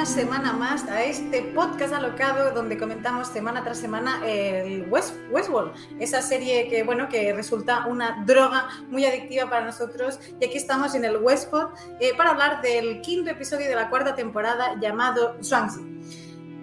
Una semana más a este podcast alocado donde comentamos semana tras semana el West, Westworld, esa serie que bueno que resulta una droga muy adictiva para nosotros y aquí estamos en el Westpod eh, para hablar del quinto episodio de la cuarta temporada llamado Swansea.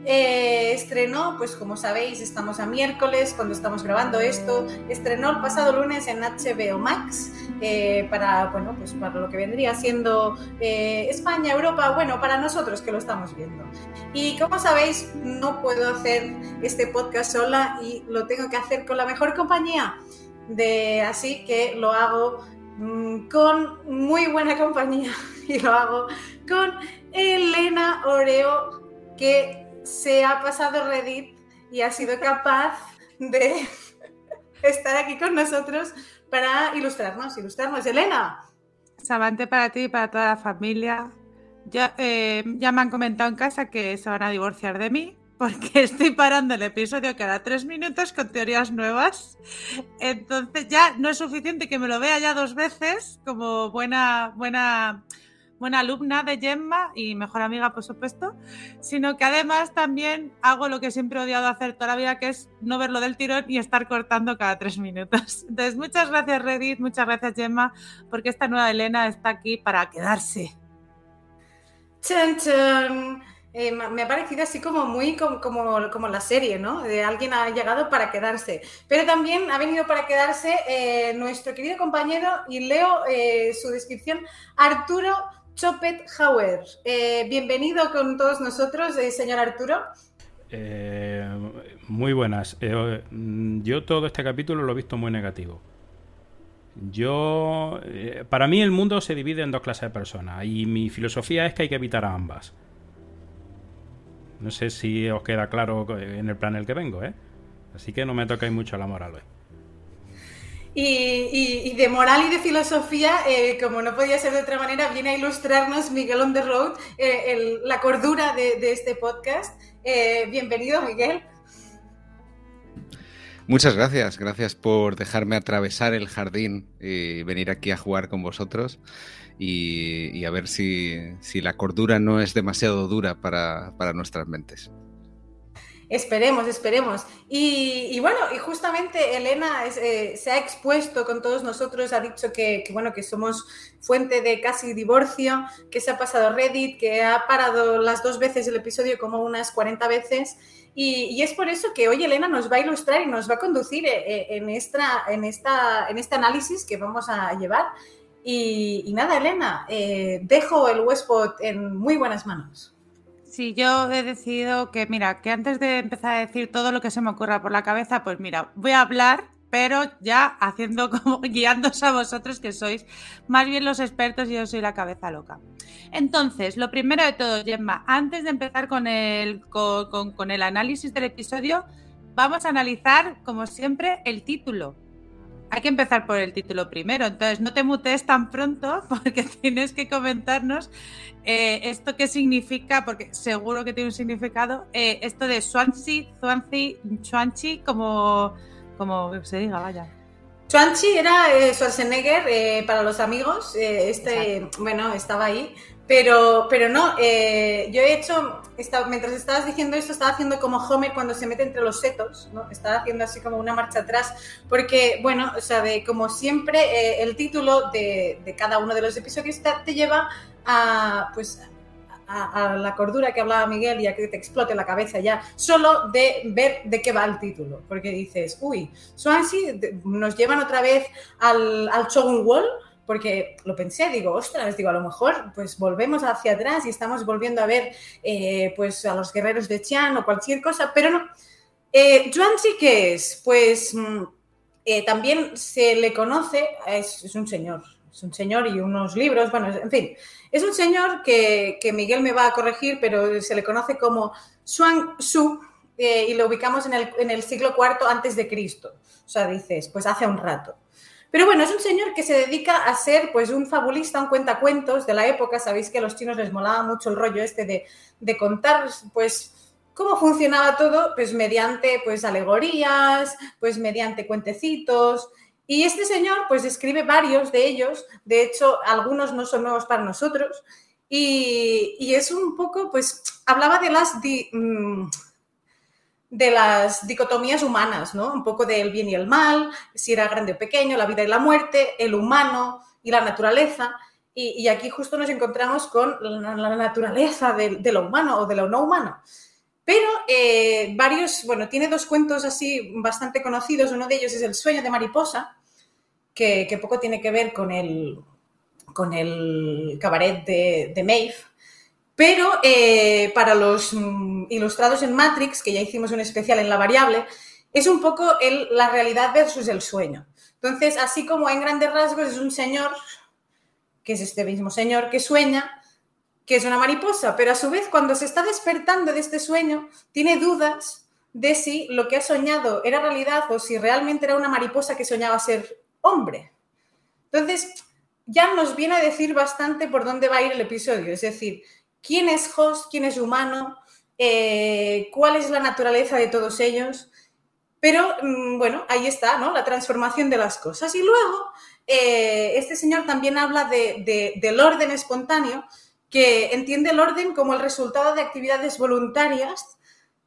Eh, estrenó, pues como sabéis, estamos a miércoles cuando estamos grabando esto. Estrenó el pasado lunes en HBO Max eh, para, bueno, pues para lo que vendría siendo eh, España, Europa, bueno, para nosotros que lo estamos viendo. Y como sabéis, no puedo hacer este podcast sola y lo tengo que hacer con la mejor compañía. De, así que lo hago mm, con muy buena compañía y lo hago con Elena Oreo, que se ha pasado Reddit y ha sido capaz de estar aquí con nosotros para ilustrarnos, ilustrarnos. Elena. Sabante para ti y para toda la familia. Ya, eh, ya me han comentado en casa que se van a divorciar de mí porque estoy parando el episodio cada tres minutos con teorías nuevas. Entonces ya no es suficiente que me lo vea ya dos veces como buena, buena buena alumna de Gemma y mejor amiga, por supuesto, sino que además también hago lo que siempre he odiado hacer toda la vida, que es no verlo del tirón y estar cortando cada tres minutos. Entonces, muchas gracias Reddit, muchas gracias Gemma, porque esta nueva Elena está aquí para quedarse. ¡Chan, chan! Eh, me ha parecido así como muy como, como, la serie, ¿no? De alguien ha llegado para quedarse. Pero también ha venido para quedarse eh, nuestro querido compañero, y leo eh, su descripción, Arturo Chopet Hauer. Eh, bienvenido con todos nosotros, eh, señor Arturo. Eh, muy buenas. yo todo este capítulo lo he visto muy negativo. Yo, para mí el mundo se divide en dos clases de personas y mi filosofía es que hay que evitar a ambas. No sé si os queda claro en el plan en el que vengo, ¿eh? Así que no me tocáis mucho la moral hoy. Y, de moral y de filosofía, eh, como no podía ser de otra manera, viene a ilustrarnos Miguel on the road, eh, la cordura de, este podcast. Eh, bienvenido, Miguel. Muchas gracias, gracias por dejarme atravesar el jardín y venir aquí a jugar con vosotros y, a ver si, la cordura no es demasiado dura para nuestras mentes. Esperemos, esperemos. Y, bueno, y justamente Elena eh, se ha expuesto con todos nosotros, ha dicho que, bueno, que somos fuente de casi divorcio, que se ha pasado Reddit, que ha parado las dos veces el episodio como unas 40 veces. Y, es por eso que hoy Elena nos va a ilustrar y nos va a conducir eh, eh, en, esta, en, esta, en este análisis que vamos a llevar. Y, nada, Elena, dejo el Westpot en muy buenas manos. Sí, yo he decidido que, mira, que antes de empezar a decir todo lo que se me ocurra por la cabeza, pues mira, voy a hablar, pero ya haciendo como guiándoos a vosotros que sois más bien los expertos y yo soy la cabeza loca. Entonces, lo primero de todo, Gemma, antes de empezar con el, con, con el análisis del episodio, vamos a analizar, como siempre, el título hay que empezar por el título primero, entonces no te mutees tan pronto porque tienes que comentarnos eh, esto qué significa, porque seguro que tiene un significado, eh, esto de Swansea, Swansea, Swansea, como, como se diga, vaya. Swansea era eh, Schwarzenegger para los amigos, este, bueno, estaba ahí, pero, pero no, eh, yo he hecho, mientras estabas diciendo esto, estaba haciendo como Homer cuando se mete entre los setos, ¿no? Estaba haciendo así como una marcha atrás, porque, bueno, o sea, de, como siempre, eh, el título de, cada uno de los episodios te, te lleva a, pues, a, la cordura que hablaba Miguel y a que te explote la cabeza ya, solo de ver de qué va el título, porque dices, uy, Swansea nos llevan otra vez al, al Wall, porque lo pensé, digo, ostras, digo, a lo mejor pues volvemos hacia atrás y estamos volviendo a ver eh, pues a los guerreros de Chian o cualquier cosa, pero no. Eh, Yuanchi, ¿qué es? Pues mm, eh, también se le conoce, es, un señor, es un señor y unos libros, bueno, en fin, es un señor que, Miguel me va a corregir, pero se le conoce como Xuan Su eh, y lo ubicamos en el, en el siglo IV antes de Cristo. O sea, dices, pues hace un rato. Pero bueno, es un señor que se dedica a ser pues un fabulista, un cuentacuentos de la época. Sabéis que a los chinos les molaba mucho el rollo este de, de contar pues cómo funcionaba todo, pues mediante pues alegorías, pues mediante cuentecitos. Y este señor pues escribe varios de ellos, de hecho algunos no son nuevos para nosotros, Y, es un poco, pues, hablaba de las, mm, de las dicotomías humanas, ¿no? Un poco del bien y el mal, si era grande o pequeño, la vida y la muerte, el humano y la naturaleza. Y, aquí justo nos encontramos con la, naturaleza de, lo humano o de lo no humano. Pero eh, varios, bueno, tiene dos cuentos así bastante conocidos. Uno de ellos es El sueño de mariposa, que, poco tiene que ver con el, con el cabaret de, de Maeve. Pero eh, para los mm, ilustrados en Matrix, que ya hicimos un especial en la variable, es un poco la realidad versus el sueño. Entonces, así como en grandes rasgos es un señor, que es este mismo señor que sueña, que es una mariposa, pero a su vez cuando se está despertando de este sueño, tiene dudas de si lo que ha soñado era realidad o si realmente era una mariposa que soñaba ser hombre. Entonces, ya nos viene a decir bastante por dónde va a ir el episodio. Es decir, quién es host, quién es humano, eh, cuál es la naturaleza de todos ellos. Pero mm, bueno, ahí está, ¿no? La transformación de las cosas. Y luego, eh, este señor también habla del orden espontáneo, que entiende el orden como el resultado de actividades voluntarias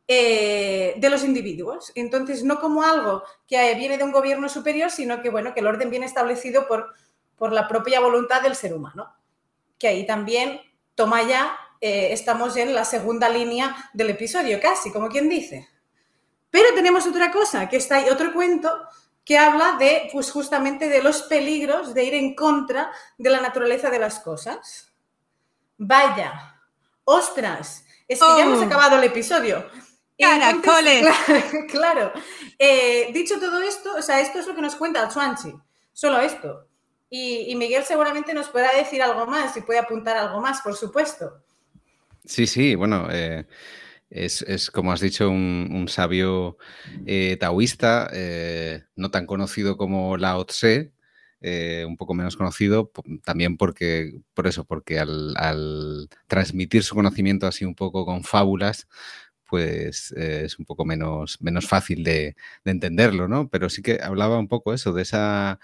eh, de los individuos. Entonces, no como algo que viene de un gobierno superior, sino que, bueno, que el orden viene establecido por por la propia voluntad del ser humano. Que ahí también, toma ya, eh, estamos en la segunda línea del episodio, casi, como quien dice. Pero tenemos otra cosa, que está ahí, otro cuento que habla de, pues justamente de los peligros de ir en contra de la naturaleza de las cosas. Vaya, ostras, es que ya hemos Oh. acabado el episodio. Entonces, Caracoles. claro, claro. Eh, dicho todo esto, o sea, esto es lo que nos cuenta el Swansea, solo esto. Y, y Miguel seguramente nos pueda decir algo más y puede apuntar algo más, por supuesto. Sí, sí, bueno, eh, es, es, como has dicho, un, un sabio eh, taoísta, eh, no tan conocido como Lao Tse, un poco menos conocido, también porque, por eso, porque al, transmitir su conocimiento así un poco con fábulas, pues es un poco menos, menos fácil de, de, entenderlo, ¿no? Pero sí que hablaba un poco eso, de esa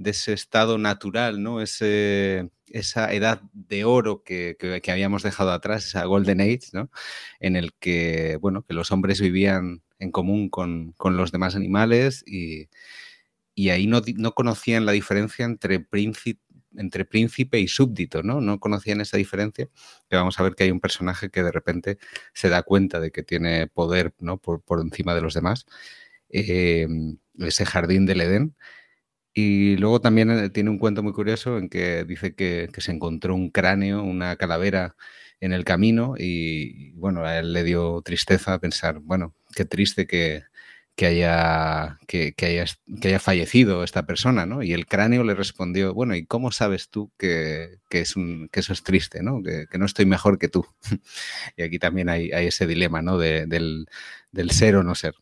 de ese estado natural, ¿no? Ese, esa edad de oro que, que, habíamos dejado atrás, esa Golden Age, ¿no? En el que, bueno, que los hombres vivían en común con, con los demás animales y, y ahí no, no, conocían la diferencia entre príncipe, entre príncipe y súbdito, ¿no? No conocían esa diferencia. Vamos a ver que hay un personaje que de repente se da cuenta de que tiene poder, ¿no? Por, por encima de los demás. Eh, ese jardín del Edén. Y luego también eh, tiene un cuento muy curioso en que dice que, se encontró un cráneo, una calavera en el camino y bueno, a él le dio tristeza pensar, bueno, qué triste que, haya, que, haya, que haya fallecido esta persona, ¿no? Y el cráneo le respondió, bueno, ¿y cómo sabes tú que, es un, que eso es triste, ¿no? Que, no estoy mejor que tú. y aquí también hay, hay ese dilema, ¿no? De, del, del ser o no ser.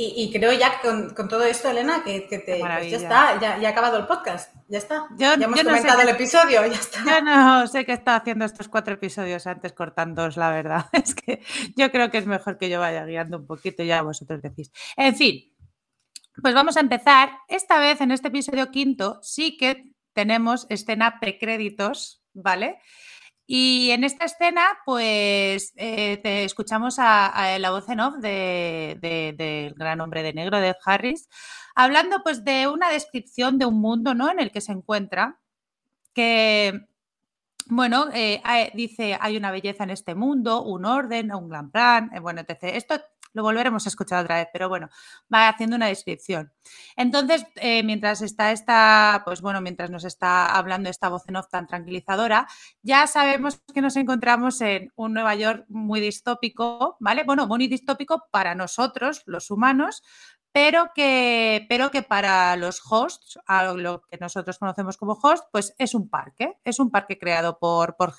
Y, y, creo ya con, con, todo esto, Elena, que, que te, pues ya está, ya, ya, ha acabado el podcast, ya está. Yo, ya hemos comentado no el episodio, ya está. Yo no sé qué está haciendo estos cuatro episodios antes cortándoos, la verdad. Es que yo creo que es mejor que yo vaya guiando un poquito, ya vosotros decís. En fin, pues vamos a empezar. Esta vez, en este episodio quinto, sí que tenemos escena precréditos, ¿vale? Y en esta escena, pues eh, te escuchamos a, la voz en off del de, gran hombre de negro, de Harris, hablando pues de una descripción de un mundo ¿no? en el que se encuentra, que, bueno, eh, dice, hay una belleza en este mundo, un orden, un gran plan, eh, bueno, etc. Esto lo volveremos a escuchar otra vez, pero bueno, va haciendo una descripción. Entonces, eh, mientras está esta, pues bueno, mientras nos está hablando esta voz en off tan tranquilizadora, ya sabemos que nos encontramos en un Nueva York muy distópico, ¿vale? Bueno, muy distópico para nosotros, los humanos, pero que, pero que para los hosts, a lo que nosotros conocemos como host, pues es un parque, es un parque creado por, por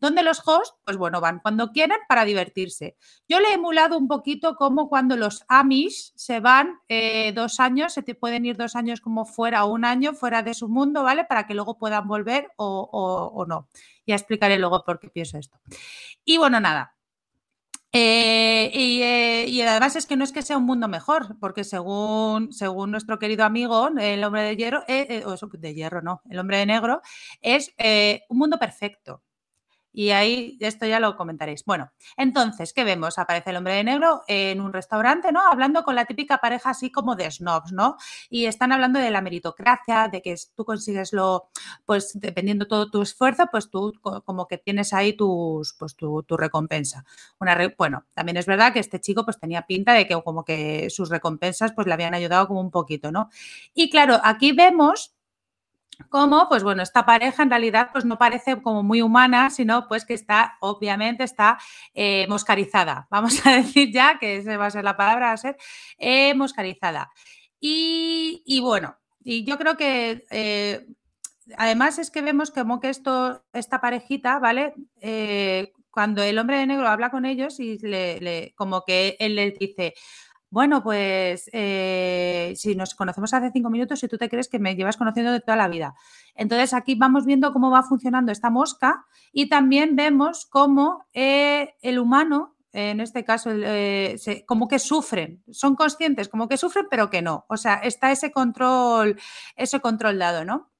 donde los hosts, pues bueno, van cuando quieren para divertirse. Yo le he emulado un poquito como cuando los Amish se van eh, dos años, se te pueden ir dos años como fuera un año fuera de su mundo, ¿vale? Para que luego puedan volver o, o, o no. Ya explicaré luego por qué pienso esto. Y bueno, nada, Eh, eh, y, además es que no es que sea un mundo mejor, porque según, según nuestro querido amigo, el hombre de hierro, eh, o de hierro no, el hombre de negro, es un mundo perfecto. Y ahí esto ya lo comentaréis. Bueno, entonces, ¿qué vemos? Aparece el hombre de negro en un restaurante, ¿no? Hablando con la típica pareja así como de snobs, ¿no? Y están hablando de la meritocracia, de que tú consigues lo, pues dependiendo todo tu esfuerzo, pues tú como que tienes ahí tus, pues tu, recompensa. Una bueno, también es verdad que este chico pues tenía pinta de que como que sus recompensas pues le habían ayudado como un poquito, ¿no? Y claro, aquí vemos como, pues bueno, esta pareja en realidad pues no parece como muy humana, sino pues que está, obviamente, está eh, moscarizada. Vamos a decir ya que esa va a ser la palabra, a ser eh, moscarizada. Y, bueno, y yo creo que eh, además es que vemos como que esto, esta parejita, ¿vale? cuando el hombre de negro habla con ellos y le, como que él les dice, bueno, pues eh, si nos conocemos hace cinco minutos y tú te crees que me llevas conociendo de toda la vida. Entonces aquí vamos viendo cómo va funcionando esta mosca y también vemos cómo eh, el humano, en este caso, eh, como que sufren, son conscientes, como que sufren, pero que no. O sea, está ese control, ese control dado, ¿no?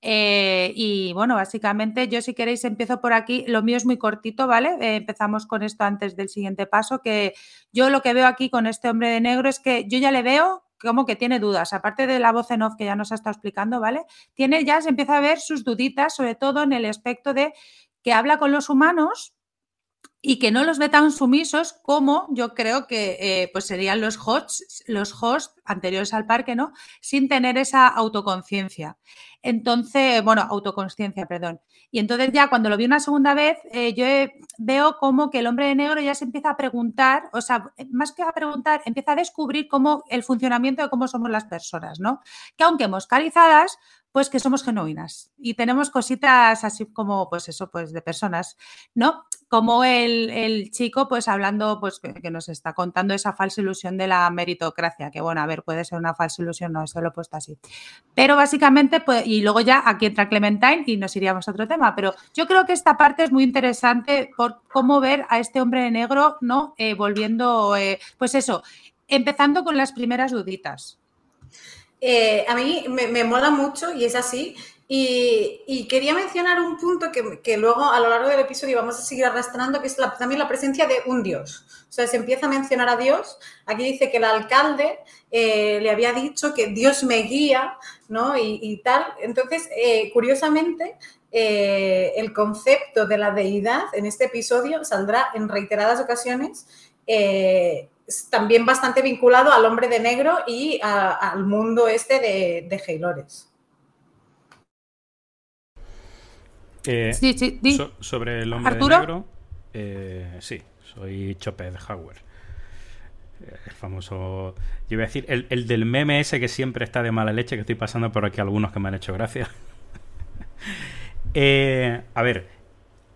Eh, y bueno, básicamente yo si queréis empiezo por aquí, lo mío es muy cortito, ¿vale? Eh, empezamos con esto antes del siguiente paso, que yo lo que veo aquí con este hombre de negro es que yo ya le veo como que tiene dudas, aparte de la voz en off que ya nos ha estado explicando, ¿vale? Tiene ya, se empieza a ver sus duditas, sobre todo en el aspecto de que habla con los humanos, y que no los ve tan sumisos como yo creo que eh, pues serían los hosts, los hosts anteriores al parque, ¿no? Sin tener esa autoconciencia. Entonces, bueno, autoconciencia, perdón. Y entonces ya cuando lo vi una segunda vez, eh, yo veo como que el hombre de negro ya se empieza a preguntar, o sea, más que a preguntar, empieza a descubrir cómo el funcionamiento de cómo somos las personas, ¿no? Que aunque moscarizadas, pues que somos genuinas y tenemos cositas así como, pues eso, pues de personas, ¿no? Como el, chico, pues hablando, pues que, nos está contando esa falsa ilusión de la meritocracia, que bueno, a ver, puede ser una falsa ilusión, no, eso lo he puesto así. Pero básicamente, pues, y luego ya aquí entra Clementine y nos iríamos a otro tema, pero yo creo que esta parte es muy interesante por cómo ver a este hombre de negro, ¿no? Eh, volviendo, eh, pues eso, empezando con las primeras duditas. Eh, a mí me, mola mucho y es así. Y, quería mencionar un punto que, luego a lo largo del episodio vamos a seguir arrastrando, que es también la presencia de un dios. O sea, se empieza a mencionar a Dios. Aquí dice que el alcalde eh, le había dicho que Dios me guía, ¿no? Y, tal. Entonces, eh, curiosamente, el concepto de la deidad en este episodio saldrá en reiteradas ocasiones también bastante vinculado al hombre de negro y al mundo este de, de. Eh, sí, sí, sobre el hombre de negro, eh, sí, soy Choped Hauer. Eh, el famoso. Yo iba a decir, el, el, del meme ese que siempre está de mala leche, que estoy pasando por aquí algunos que me han hecho gracia. a ver,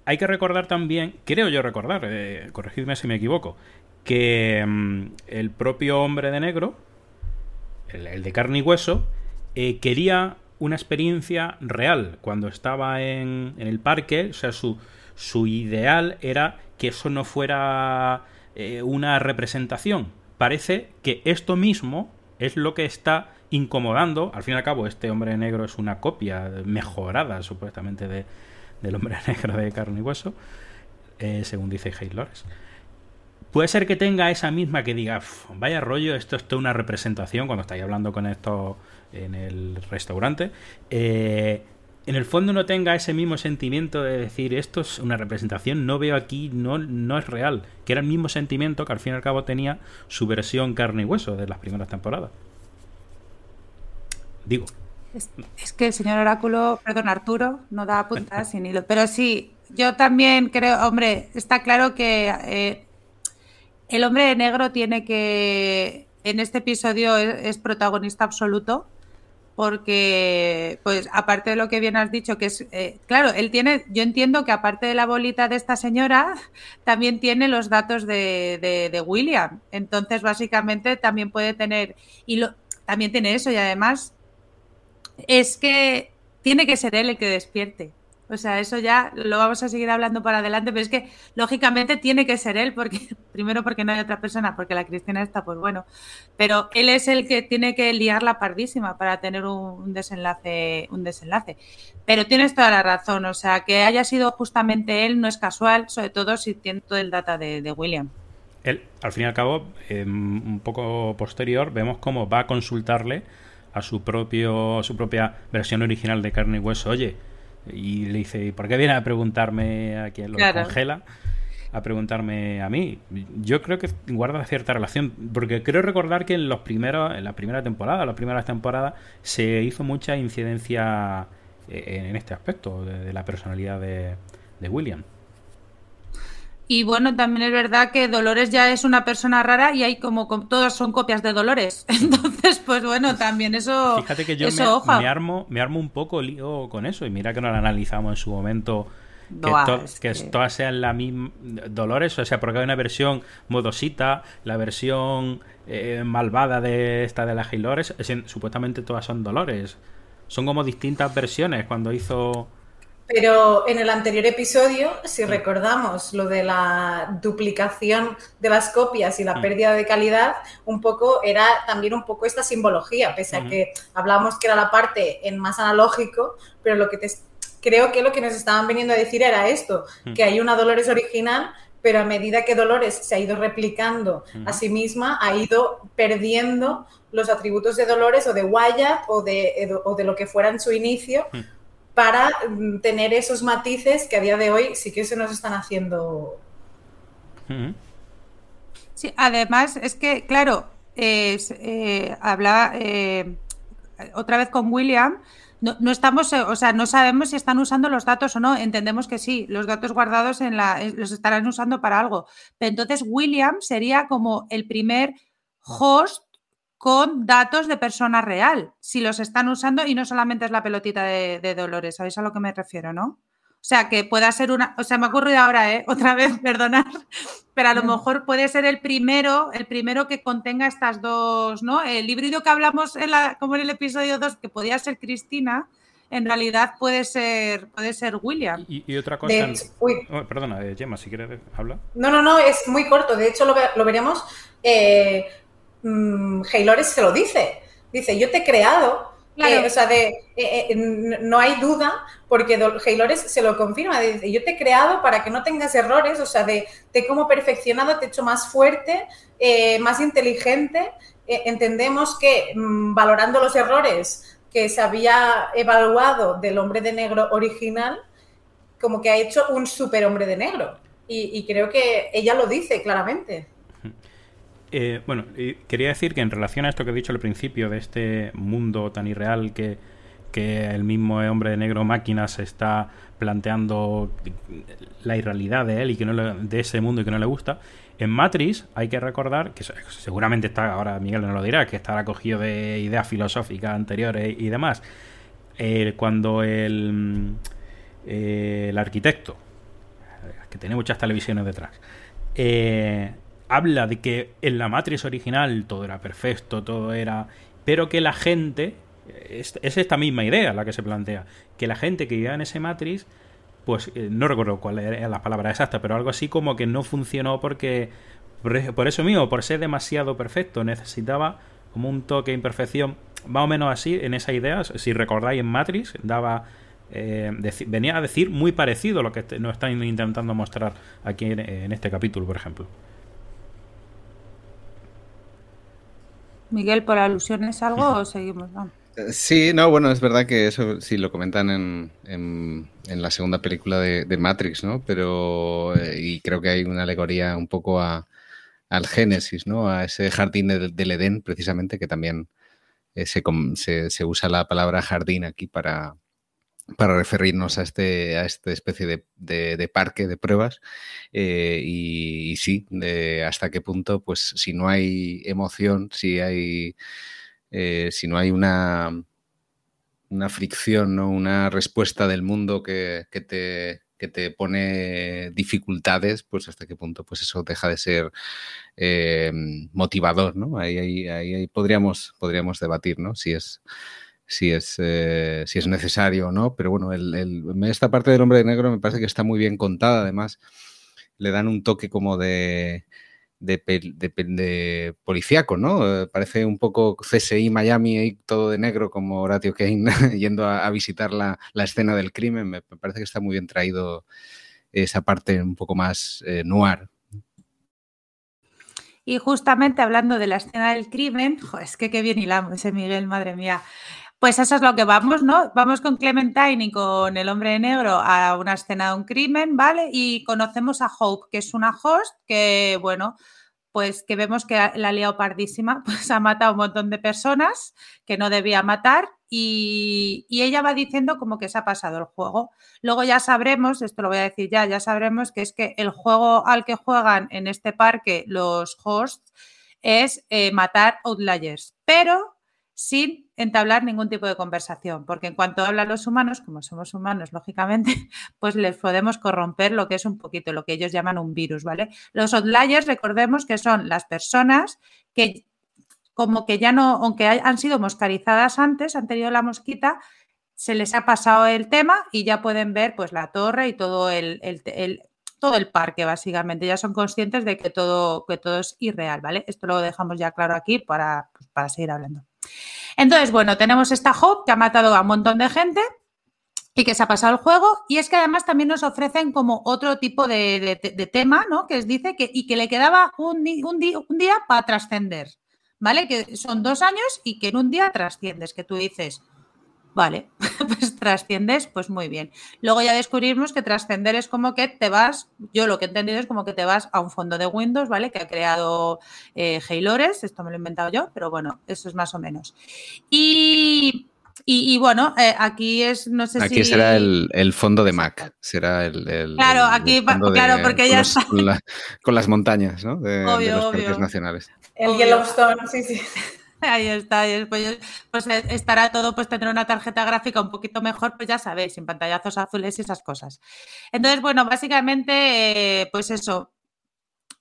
hay que recordar también, creo yo recordar, corregidme si me equivoco, que mm, el propio hombre de negro, el, de carne y hueso, quería una experiencia real. Cuando estaba en, el parque, o sea, su, su, ideal era que eso no fuera eh, una representación. Parece que esto mismo es lo que está incomodando, al fin y al cabo este hombre negro es una copia mejorada supuestamente de, del hombre negro de carne y hueso, eh, según dice Hay Puede ser que tenga esa misma que diga, vaya rollo, esto es toda una representación cuando estáis hablando con esto en el restaurante. Eh, en el fondo no tenga ese mismo sentimiento de decir esto es una representación, no veo aquí, no, no es real. Que era el mismo sentimiento que al fin y al cabo tenía su versión carne y hueso de las primeras temporadas. Digo. Es, que el señor Oráculo, perdón, Arturo, no da puntas sin hilo. Pero sí, yo también creo, hombre, está claro que eh, el hombre de negro tiene que, en este episodio es, protagonista absoluto, porque, pues, aparte de lo que bien has dicho, que es, eh, claro, él tiene, yo entiendo que aparte de la bolita de esta señora, también tiene los datos de, de, William. Entonces, básicamente, también puede tener, y lo, también tiene eso, y además, es que tiene que ser él el que despierte. O sea, eso ya lo vamos a seguir hablando para adelante, pero es que lógicamente tiene que ser él, porque primero porque no hay otra persona, porque la Cristina está, pues bueno, pero él es el que tiene que liar la pardísima para tener un desenlace, un desenlace. Pero tienes toda la razón, o sea, que haya sido justamente él no es casual, sobre todo si tiene todo el data de, William. Él, al fin y al cabo, em, un poco posterior, vemos cómo va a consultarle a su propio, su propia versión original de carne y hueso. Oye, y le dice, ¿por qué viene a preguntarme a quien lo congela? A preguntarme a mí. Yo creo que guarda cierta relación, porque creo recordar que en los primeros, en la primera temporada, las primeras temporadas, se hizo mucha incidencia eh, en este aspecto de, la personalidad de, de William. Y bueno, también es verdad que Dolores ya es una persona rara y hay como, todos son copias de Dolores. Entonces, pues bueno, también eso. Fíjate que yo me, armo, me armo un poco lío con eso. Y mira que no lo analizamos en su momento. Que, todas sean la misma. Dolores, o sea, porque hay una versión modosita, la versión eh, malvada de esta de las Gilores. Supuestamente todas son Dolores. Son como distintas versiones cuando hizo pero en el anterior episodio, si recordamos lo de la duplicación de las copias y la pérdida de calidad, un poco era también un poco esta simbología, pese a que hablamos que era la parte en más analógico, pero lo que te, creo que lo que nos estaban viniendo a decir era esto, que hay una Dolores original, pero a medida que Dolores se ha ido replicando a sí misma, ha ido perdiendo los atributos de Dolores o de Wyatt o de, o de lo que fuera en su inicio para mm, tener esos matices que a día de hoy sí que se nos están haciendo. Sí, además es que, claro, eh, habla eh, otra vez con William. No, estamos, eh, o sea, no sabemos si están usando los datos o no. Entendemos que sí, los datos guardados en la, los estarán usando para algo. Pero entonces William sería como el primer host con datos de persona real, si los están usando y no solamente es la pelotita de, Dolores, ¿sabéis a lo que me refiero, no? O sea, que pueda ser una, o sea, me ha ocurrido ahora, ¿eh? Otra vez, perdonad, pero a lo mejor puede ser el primero, el primero que contenga estas dos, ¿no? El híbrido que hablamos en la, como en el episodio 2, que podía ser Cristina, en realidad puede ser, puede ser William. Y, otra cosa. Oh, perdona, eh, Gemma, si quieres, habla. No, no, no, es muy corto. De hecho, lo, lo veremos. Eh, mmm, se lo dice. Dice, yo te he creado. Eh, o sea, de, eh, eh, no hay duda, porque Haylores se lo confirma. Dice, yo te he creado para que no tengas errores, o sea, de, te como perfeccionado, te he hecho más fuerte, más inteligente. entendemos que mm, valorando los errores que se había evaluado del hombre de negro original, como que ha hecho un super hombre de negro. y creo que ella lo dice claramente. Eh, bueno, quería decir que en relación a esto que he dicho al principio, de este mundo tan irreal que, el mismo hombre de negro máquina se está planteando la irrealidad de él y que no de ese mundo y que no le gusta. En Matrix hay que recordar, que seguramente está, ahora Miguel no lo dirá, que estará cogido de ideas filosóficas anteriores y demás. Eh, cuando el, eh, el arquitecto, que tiene muchas televisiones detrás, eh, habla de que en la Matrix original todo era perfecto, todo era... Pero que la gente... Es, esta misma idea la que se plantea. Que la gente que vivía en ese Matrix, pues eh, no recuerdo cuál era la palabra exacta, pero algo así como que no funcionó porque... Por, eso mismo, por ser demasiado perfecto, necesitaba como un toque de imperfección, más o menos así, en esa idea, si recordáis en Matrix, daba... Eh, venía a decir muy parecido a lo que nos están intentando mostrar aquí en este capítulo, por ejemplo. Miguel, ¿por alusiones algo o seguimos? Sí, no, bueno, es verdad que eso sí lo comentan en, en, la segunda película de, Matrix, ¿no? Pero, eh, y creo que hay una alegoría un poco a, al Génesis, ¿no? A ese jardín del, Edén, precisamente, que también eh, se, se, usa la palabra jardín aquí para, para referirnos a este a esta especie de, de, parque de pruebas eh, y, sí hasta qué punto pues si no hay emoción si hay eh, si no hay una una fricción ¿no? una respuesta del mundo que, que, te que te pone dificultades pues hasta qué punto pues eso deja de ser eh, motivador no ahí, ahí, ahí, podríamos podríamos debatir no si es si es, eh, si es necesario o no. Pero bueno, esta parte del hombre de negro me parece que está muy bien contada. Además, le dan un toque como de, de, policíaco, ¿no? Eh, parece un poco CSI Miami y todo de negro como Horatio Kane yendo a, visitar la, escena del crimen. Me, parece que está muy bien traído esa parte un poco más eh, noir. Y justamente hablando de la escena del crimen, es que qué bien hilamos ese Miguel, madre mía. Pues eso es lo que vamos, ¿no? Vamos con Clementine y con el hombre negro a una escena de un crimen, ¿vale? Y conocemos a Hope, que es una host que, bueno, pues que vemos que la liado pardísima, pues ha matado a un montón de personas que no debía matar y, y, ella va diciendo como que se ha pasado el juego. Luego ya sabremos, esto lo voy a decir ya, ya sabremos que es que el juego al que juegan en este parque los hosts es eh, matar outliers, pero sin entablar ningún tipo de conversación, porque en cuanto hablan los humanos, como somos humanos, lógicamente, pues les podemos corromper lo que es un poquito lo que ellos llaman un virus, ¿vale? Los outliers, recordemos que son las personas que como que ya no, aunque han sido moscarizadas antes, han tenido la mosquita, se les ha pasado el tema y ya pueden ver pues la torre y todo el, todo el parque, básicamente. Ya son conscientes de que todo, que todo es irreal, ¿vale? Esto lo dejamos ya claro aquí para, pues, para seguir hablando. Entonces, bueno, tenemos esta Hope que ha matado a un montón de gente y que se ha pasado el juego. Y es que además también nos ofrecen como otro tipo de, tema, ¿no? Que dice que, y que le quedaba un, un, un día para trascender, ¿vale? Que son dos años y que en un día trasciendes, que tú dices, Vale, pues trasciendes, pues muy bien. Luego ya descubrimos que trascender es como que te vas, yo lo que he entendido es como que te vas a un fondo de Windows, ¿vale? Que ha creado eh, esto me lo he inventado yo, pero bueno, eso es más o menos. Y, y, bueno, eh, aquí es, no sé si... Aquí será el, fondo de Mac, será el... claro, aquí, claro, porque ya está... Con, las montañas, ¿no? De, los parques nacionales. El Yellowstone, sí, sí. Ahí está, pues, pues, estará todo, pues tendrá una tarjeta gráfica un poquito mejor, pues ya sabéis, sin pantallazos azules y esas cosas. Entonces, bueno, básicamente, eh, pues eso.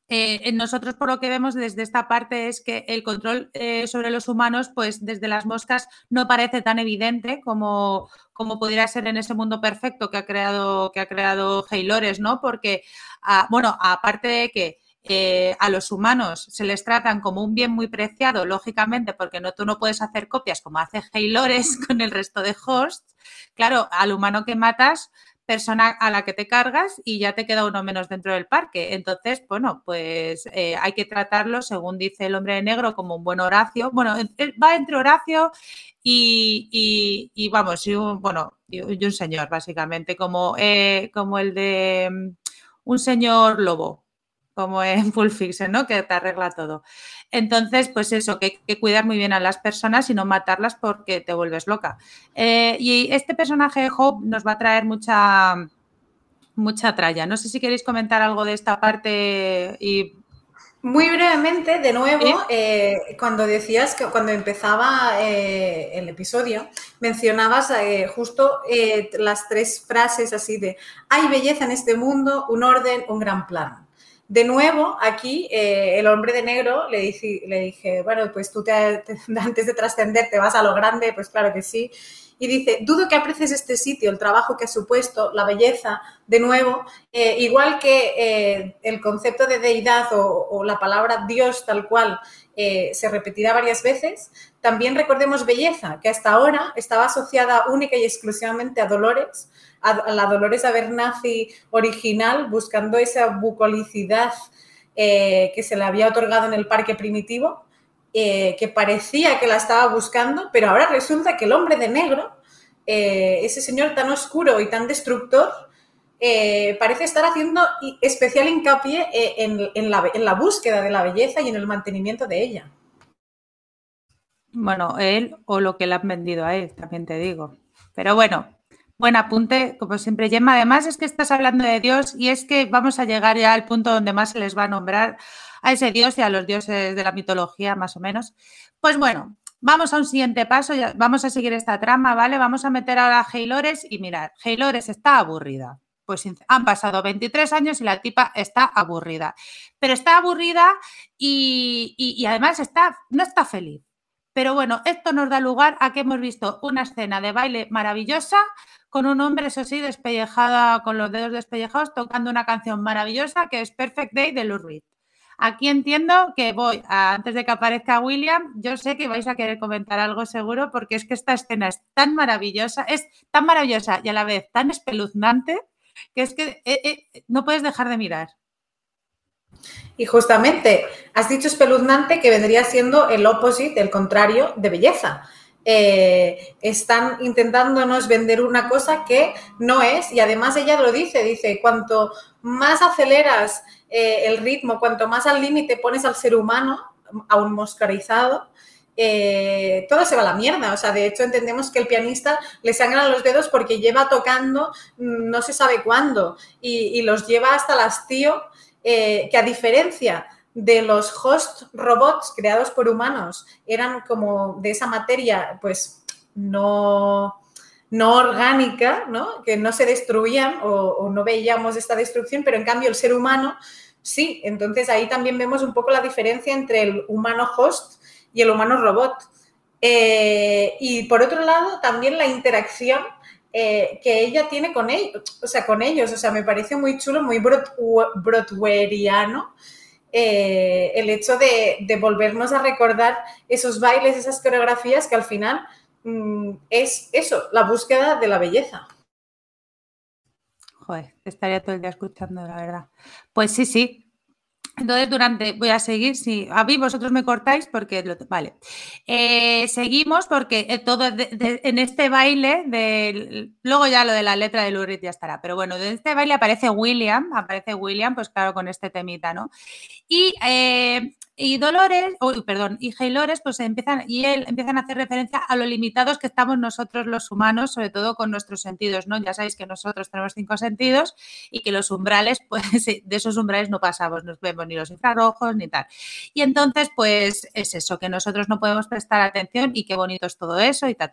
Eh, nosotros por lo que vemos desde esta parte es que el control eh, sobre los humanos, pues desde las moscas no parece tan evidente como, como pudiera ser en ese mundo perfecto que ha creado, que ha creado Haylores, ¿no? Porque, ah, bueno, aparte de que eh, a los humanos se les tratan como un bien muy preciado, lógicamente, porque no, tú no puedes hacer copias como hace Haylores con el resto de hosts. Claro, al humano que matas, persona a la que te cargas y ya te queda uno menos dentro del parque. Entonces, bueno, pues eh, hay que tratarlo, según dice el hombre de negro, como un buen Horacio. Bueno, va entre Horacio y, vamos, y un, bueno, y un señor, básicamente, como, eh, como el de mm, un señor lobo, como en Full Fiction, ¿no? Que te arregla todo. Entonces, pues eso, que hay que cuidar muy bien a las personas y no matarlas porque te vuelves loca. Eh, y este personaje de Hope nos va a traer mucha, mucha tralla. No sé si queréis comentar algo de esta parte y muy brevemente, de nuevo, eh, cuando decías que cuando empezaba eh, el episodio, mencionabas justo las tres frases así de hay belleza en este mundo, un orden, un gran plan. De nuevo, aquí eh, el hombre de negro le dije, le dije bueno, pues tú te, antes de trascender te vas a lo grande, pues claro que sí. Y dice, dudo que aprecies este sitio, el trabajo que ha supuesto, la belleza, de nuevo, eh, igual que eh, el concepto de deidad o, la palabra Dios tal cual se repetirá varias veces, también recordemos belleza, que hasta ahora estaba asociada única y exclusivamente a dolores, a, la Dolores Abernathy original, buscando esa bucolicidad eh, que se le había otorgado en el parque primitivo, eh, que parecía que la estaba buscando, pero ahora resulta que el hombre de negro, eh, ese señor tan oscuro y tan destructor, parece estar haciendo especial hincapié en, la, en la búsqueda de la belleza y en el mantenimiento de ella. Bueno, él o lo que le han vendido a él, también te digo. Pero bueno, Buen apunte, como siempre, Gemma. Además, es que estás hablando de Dios y es que vamos a llegar ya al punto donde más se les va a nombrar a ese Dios y a los dioses de la mitología, más o menos. Pues bueno, vamos a un siguiente paso, vamos a seguir esta trama, ¿vale? Vamos a meter ahora a Heilores y mirar, Heilores está aburrida. Pues han pasado 23 años y la tipa está aburrida. Pero está aburrida y, y además está, no está feliz. Pero bueno, esto nos da lugar a que hemos visto una escena de baile maravillosa con un hombre, eso sí, despellejada, con los dedos despellejados, tocando una canción maravillosa que es Perfect Day de Lou. Aquí entiendo que voy, antes de que aparezca William, yo sé que vais a querer comentar algo seguro porque es que esta escena es tan maravillosa, es tan maravillosa y a la vez tan espeluznante que es que eh, eh, no puedes dejar de mirar. Y justamente, has dicho espeluznante que vendría siendo el opposite, el contrario de belleza. Eh, están intentándonos vender una cosa que no es, y además ella lo dice, dice, cuanto más aceleras eh, el ritmo, cuanto más al límite pones al ser humano, aún moscarizado, eh, todo se va a la mierda. O sea, de hecho entendemos que el pianista le sangran los dedos porque lleva tocando mm, no se sabe cuándo y, los lleva hasta el hastío, que a diferencia de los host robots creados por humanos eran como de esa materia, pues no, no orgánica, ¿no? que no se destruían o, no veíamos esta destrucción, pero en cambio el ser humano sí. Entonces ahí también vemos un poco la diferencia entre el humano host y el humano robot. Eh, y por otro lado, también la interacción eh, que ella tiene con ellos, o sea, con ellos, o sea, me parece muy chulo, muy broadwayeriano eh, el hecho de, volvernos a recordar esos bailes, esas coreografías que al final mm, es eso, la búsqueda de la belleza. Joder, estaría todo el día escuchando, la verdad. Pues sí, sí, entonces, durante, voy a seguir, si a mí vosotros me cortáis porque, vale, eh, seguimos porque eh, todo en este baile, de, luego ya lo de la letra de Lurid ya estará, pero bueno, en este baile aparece William, aparece William, pues claro, con este temita, ¿no? Y eh, y Dolores, perdón, y Jailores, pues empiezan, y él empiezan a hacer referencia a lo limitados que estamos nosotros los humanos, sobre todo con nuestros sentidos, ¿no? Ya sabéis que nosotros tenemos cinco sentidos y que los umbrales, pues de esos umbrales no pasamos, no vemos ni los infrarrojos ni tal. Y entonces, pues es eso, que nosotros no podemos prestar atención y qué bonito es todo eso y tal.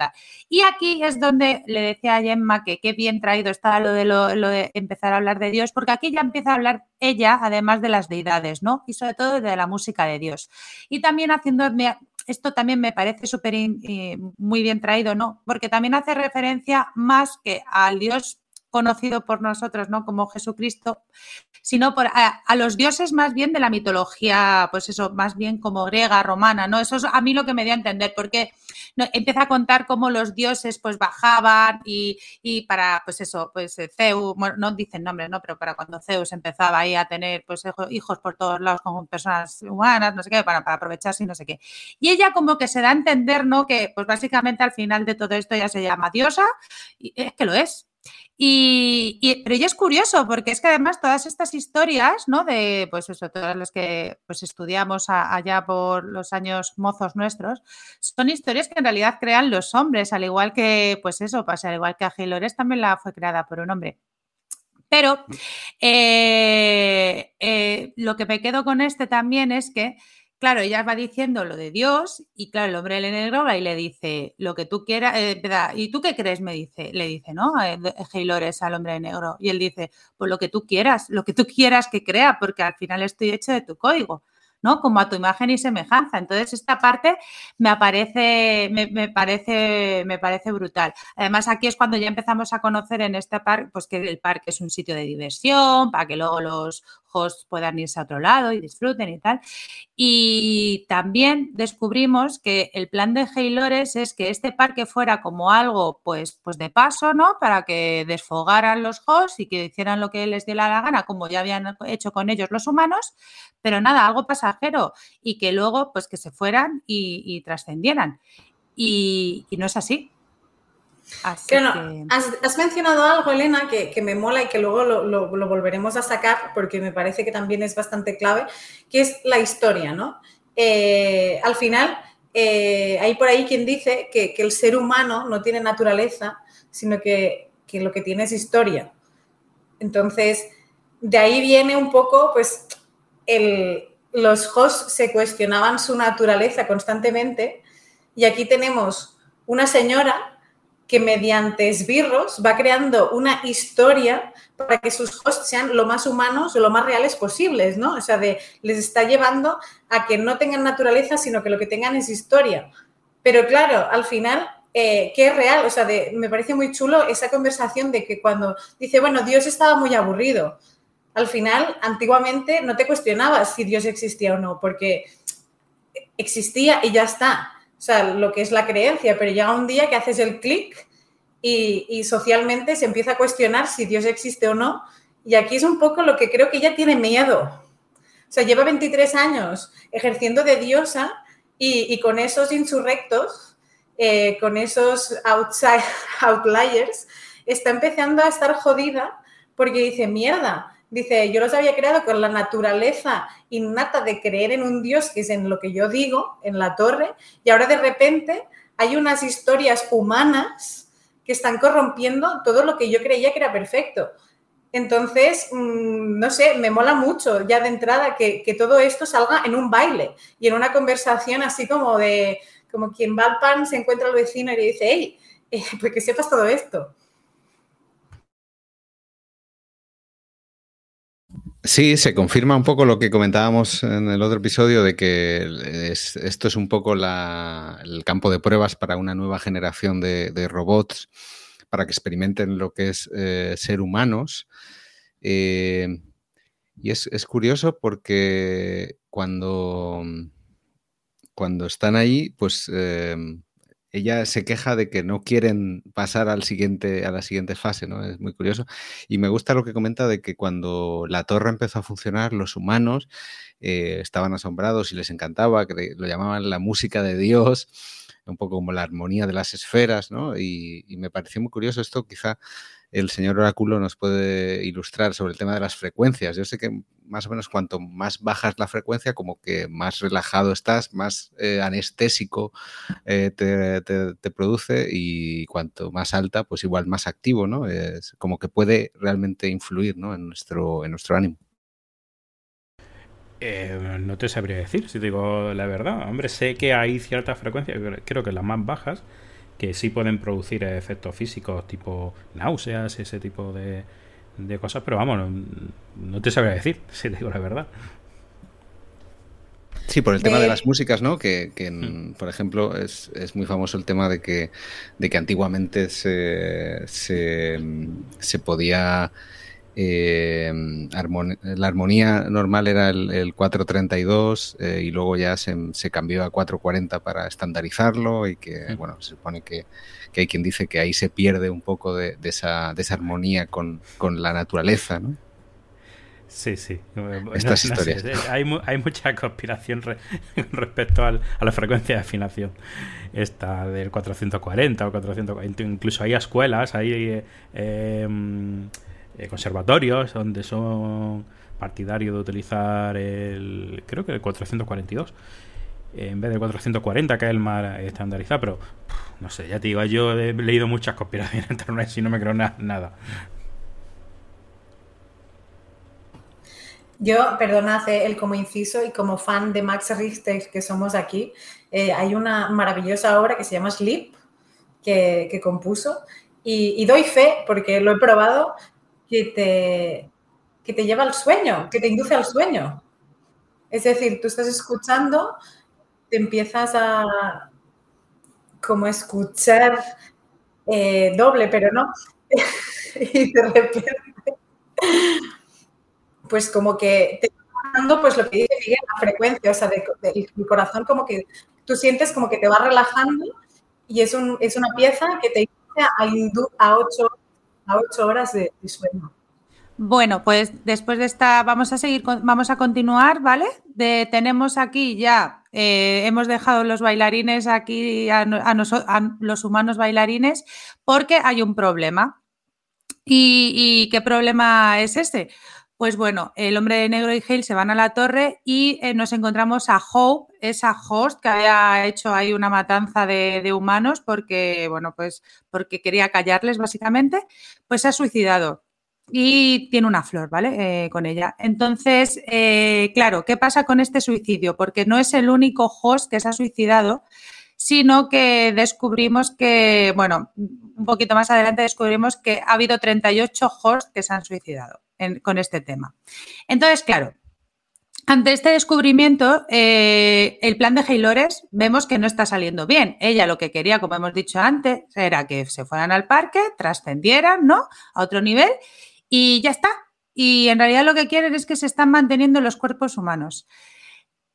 Y aquí es donde le decía a Gemma que qué bien traído está lo de, lo de empezar a hablar de Dios, porque aquí ya empieza a hablar ella, además de las deidades, ¿no? Y sobre todo de la música de Dios. Y también haciendo, esto también me parece súper muy bien traído, ¿no? Porque también hace referencia más que al Dios conocido por nosotros, ¿no? Como Jesucristo, sino por, a, los dioses más bien de la mitología, pues eso, más bien como griega, romana, ¿no? Eso es a mí lo que me dio a entender, porque empieza a contar cómo los dioses pues bajaban y, para, pues eso, pues eh, Zeus, bueno, no dicen nombres, ¿no? Pero para cuando Zeus empezaba ahí a tener pues hijos por todos lados con personas humanas, no sé qué, para, para aprovecharse y no sé qué. Y ella como que se da a entender, ¿no? Que pues básicamente al final de todo esto ya se llama diosa, y es que lo es, y, pero ya es curioso, porque es que además todas estas historias, ¿no? De, pues eso, todas las que pues estudiamos allá por los años mozos nuestros, son historias que en realidad crean los hombres, al igual que, pues eso, pasa, al igual que Agilores también la fue creada por un hombre. Pero eh, eh, lo que me quedo con este también es que claro, ella va diciendo lo de Dios y claro, el hombre de negro va y le dice lo que tú quieras, eh, ¿y tú qué crees? Me dice, le dice, ¿no? Heilores al hombre negro. Y él dice, pues lo que tú quieras, lo que tú quieras que crea, porque al final estoy hecho de tu código. ¿no? Como a tu imagen y semejanza. Entonces, esta parte me aparece, me, parece, me parece brutal. Además, aquí es cuando ya empezamos a conocer en este parque, pues que el parque es un sitio de diversión, para que luego los puedan irse a otro lado y disfruten y tal. Y también descubrimos que el plan de Heilores es que este parque fuera como algo, pues, pues de paso, ¿no? Para que desfogaran los hosts y que hicieran lo que les diera la gana, como ya habían hecho con ellos los humanos, pero nada, algo pasajero y que luego, pues, que se fueran y, trascendieran. Y, no es así. Has, mencionado algo, Elena, que, me mola y que luego lo, volveremos a sacar porque me parece que también es bastante clave, que es la historia, ¿no? Eh, al final, eh, hay por ahí quien dice que, el ser humano no tiene naturaleza, sino que, que, lo que tiene es historia. Entonces, de ahí viene un poco, pues, el, los hosts se cuestionaban su naturaleza constantemente y aquí tenemos una señora que mediante esbirros va creando una historia para que sus hosts sean lo más humanos o lo más reales posibles, ¿no? O sea, de, les está llevando a que no tengan naturaleza, sino que lo que tengan es historia. Pero claro, al final, eh, ¿qué es real? O sea, me parece muy chulo esa conversación de que cuando dice, bueno, Dios estaba muy aburrido. Al final, antiguamente no te cuestionabas si Dios existía o no, porque existía y ya está. O sea, lo que es la creencia, pero llega un día que haces el clic y, y, socialmente se empieza a cuestionar si Dios existe o no. Y aquí es un poco lo que creo que ella tiene miedo. O sea, lleva 23 años ejerciendo de diosa y, con esos insurrectos, eh, con esos outside, outliers, está empezando a estar jodida porque dice, mierda, dice, yo los había creado con la naturaleza innata de creer en un Dios, que es en lo que yo digo, en la torre, y ahora de repente hay unas historias humanas que están corrompiendo todo lo que yo creía que era perfecto. Entonces, mm, no sé, me mola mucho ya de entrada que, todo esto salga en un baile y en una conversación así como de, como quien va al pan, se encuentra al vecino y le dice, hey, eh, pues que sepas todo esto. Sí, se confirma un poco lo que comentábamos en el otro episodio de que esto es un poco el campo de pruebas para una nueva generación de robots para que experimenten lo que es eh, ser humanos. Eh, y es, curioso porque cuando, cuando están ahí, pues eh, ella se queja de que no quieren pasar al siguiente, a la siguiente fase, ¿no? Es muy curioso. Y me gusta lo que comenta de que cuando la torre empezó a funcionar, los humanos estaban asombrados y les encantaba, que lo llamaban la música de Dios un poco como la armonía de las esferas, ¿no? Y, me pareció muy curioso esto, quizá el señor Oráculo nos puede ilustrar sobre el tema de las frecuencias. Yo sé que más o menos cuanto más bajas la frecuencia, como que más relajado estás, más eh, anestésico eh, te, produce y cuanto más alta, pues igual más activo, ¿no? Es como que puede realmente influir ¿no? en, nuestro, en nuestro ánimo. Eh, no te sabría decir, si digo la verdad. Hombre, sé que hay ciertas frecuencias, creo que las más bajas, que sí pueden producir efectos físicos tipo náuseas, ese tipo de, cosas, pero vamos, no, te sabría decir, si te digo la verdad. Sí, por el tema de las músicas, ¿no? Que, mm. por ejemplo, es, muy famoso el tema de que, de que antiguamente se, se podía eh, la armonía normal era el, 432 eh, y luego ya se, cambió a 440 para estandarizarlo y que, bueno, se supone que, hay quien dice que ahí se pierde un poco de, esa, armonía con, la naturaleza, ¿no? Sí, sí. Estas historias. hay, mucha conspiración respecto a la frecuencia de afinación. Esta del 440 o 440. Incluso hay escuelas, hay... Eh, eh, conservatorios donde son partidarios de utilizar el, creo que el 442 en vez del 440 que es el más estandarizado, pero no sé, ya te digo, yo he leído muchas conspiraciones en internet y no me creo nada. Yo, perdonad eh, el como inciso y como fan de Max Richter que somos aquí, eh, hay una maravillosa obra que se llama Sleep, que, compuso, y, doy fe, porque lo he probado, que te, que te lleva al sueño, que te induce al sueño. Es decir, tú estás escuchando, te empiezas a como escuchar eh, doble, pero no. y de repente, pues como que te pues lo que dice Miguel, la frecuencia, o sea, del corazón como que tú sientes como que te va relajando y es, un, es una pieza que te induce a, a ocho a ocho horas de, sueño. Bueno, pues después de esta vamos a seguir, vamos a continuar, ¿vale? tenemos aquí ya, eh, hemos dejado los bailarines aquí, a, los humanos bailarines, porque hay un problema. ¿Y, qué problema es este? Pues bueno, el hombre de negro y Hale se van a la torre y eh, nos encontramos a Hope, esa host que había hecho ahí una matanza de, humanos porque, bueno, pues porque quería callarles básicamente, pues se ha suicidado y tiene una flor, ¿vale? Eh, con ella. Entonces, eh, claro, ¿qué pasa con este suicidio? Porque no es el único host que se ha suicidado, sino que descubrimos que, bueno, un poquito más adelante descubrimos que ha habido 38 hosts que se han suicidado con este tema. Entonces, claro, ante este descubrimiento, eh, el plan de Haylores vemos que no está saliendo bien. Ella lo que quería, como hemos dicho antes, era que se fueran al parque, trascendieran, ¿no? A otro nivel y ya está. Y en realidad lo que quieren es que se están manteniendo los cuerpos humanos.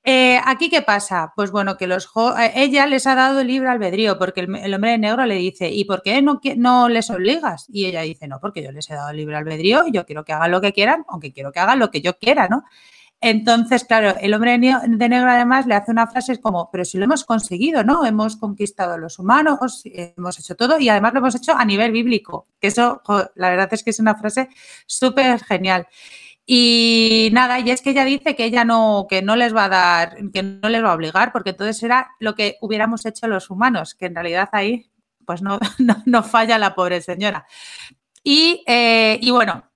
Eh, ¿Aquí qué pasa? Pues bueno, que los eh, ella les ha dado libre albedrío porque el, hombre de negro le dice, ¿y por qué no, no les obligas? Y ella dice, no, porque yo les he dado libre albedrío y yo quiero que hagan lo que quieran, aunque quiero que hagan lo que yo quiera, ¿no? Entonces, claro, el hombre de negro además le hace una frase como, pero si lo hemos conseguido, ¿no? Hemos conquistado a los humanos, hemos hecho todo y además lo hemos hecho a nivel bíblico, que eso, la verdad es que es una frase súper genial. Y nada, y es que ella dice que ella no, que no les va a dar, que no les va a obligar, porque entonces era lo que hubiéramos hecho los humanos, que en realidad ahí pues no, no, falla la pobre señora. Y, eh, y bueno,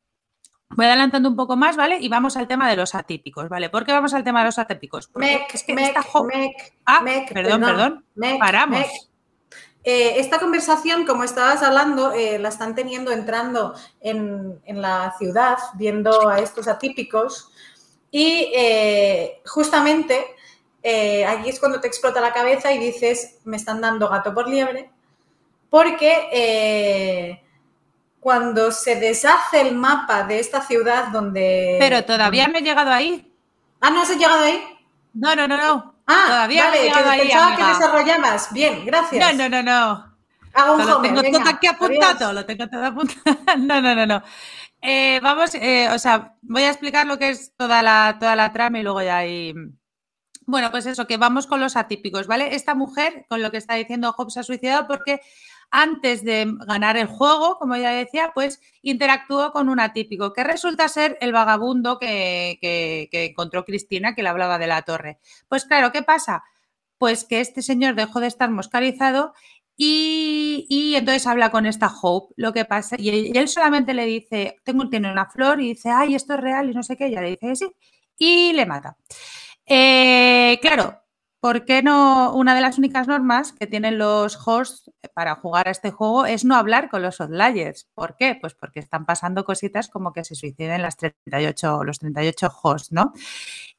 Voy adelantando un poco más, ¿vale? Y vamos al tema de los atípicos, ¿vale? ¿Por qué vamos al tema de los atípicos? Porque es que esta ah, perdón, perdón. Paramos. Eh, esta conversación, como estabas hablando, eh, la están teniendo entrando en, la ciudad, viendo a estos atípicos. Y eh, justamente aquí es cuando te explota la cabeza y dices, me están dando gato por liebre, porque cuando se deshace el mapa de esta ciudad donde... Pero todavía no he llegado ahí. Ah, ¿no has llegado ahí? No, no, no, no. Ah, todavía vale, no he llegado ahí, pensaba que desarrollabas. Bien, gracias. No, no, no, no. Hago un lo tengo todo aquí apuntado, lo tengo todo apuntado. no, no, no, no. Eh, vamos, eh, o sea, voy a explicar lo que es toda la, toda la trama y luego ya ahí... Bueno, pues eso, que vamos con los atípicos, ¿vale? Esta mujer, con lo que está diciendo Hobbes, ha suicidado porque antes de ganar el juego, como ya decía, pues interactuó con un atípico, que resulta ser el vagabundo que, encontró Cristina, que le hablaba de la torre. Pues claro, ¿qué pasa? Pues que este señor dejó de estar moscarizado y, entonces habla con esta Hope, lo que pasa, y él solamente le dice, tengo, tiene una flor y dice, ay, esto es real y no sé qué, ella le dice sí, y le mata. Eh, claro, ¿Por qué no? Una de las únicas normas que tienen los hosts para jugar a este juego es no hablar con los outliers. ¿Por qué? Pues porque están pasando cositas como que se suiciden las 38, los 38 hosts, ¿no?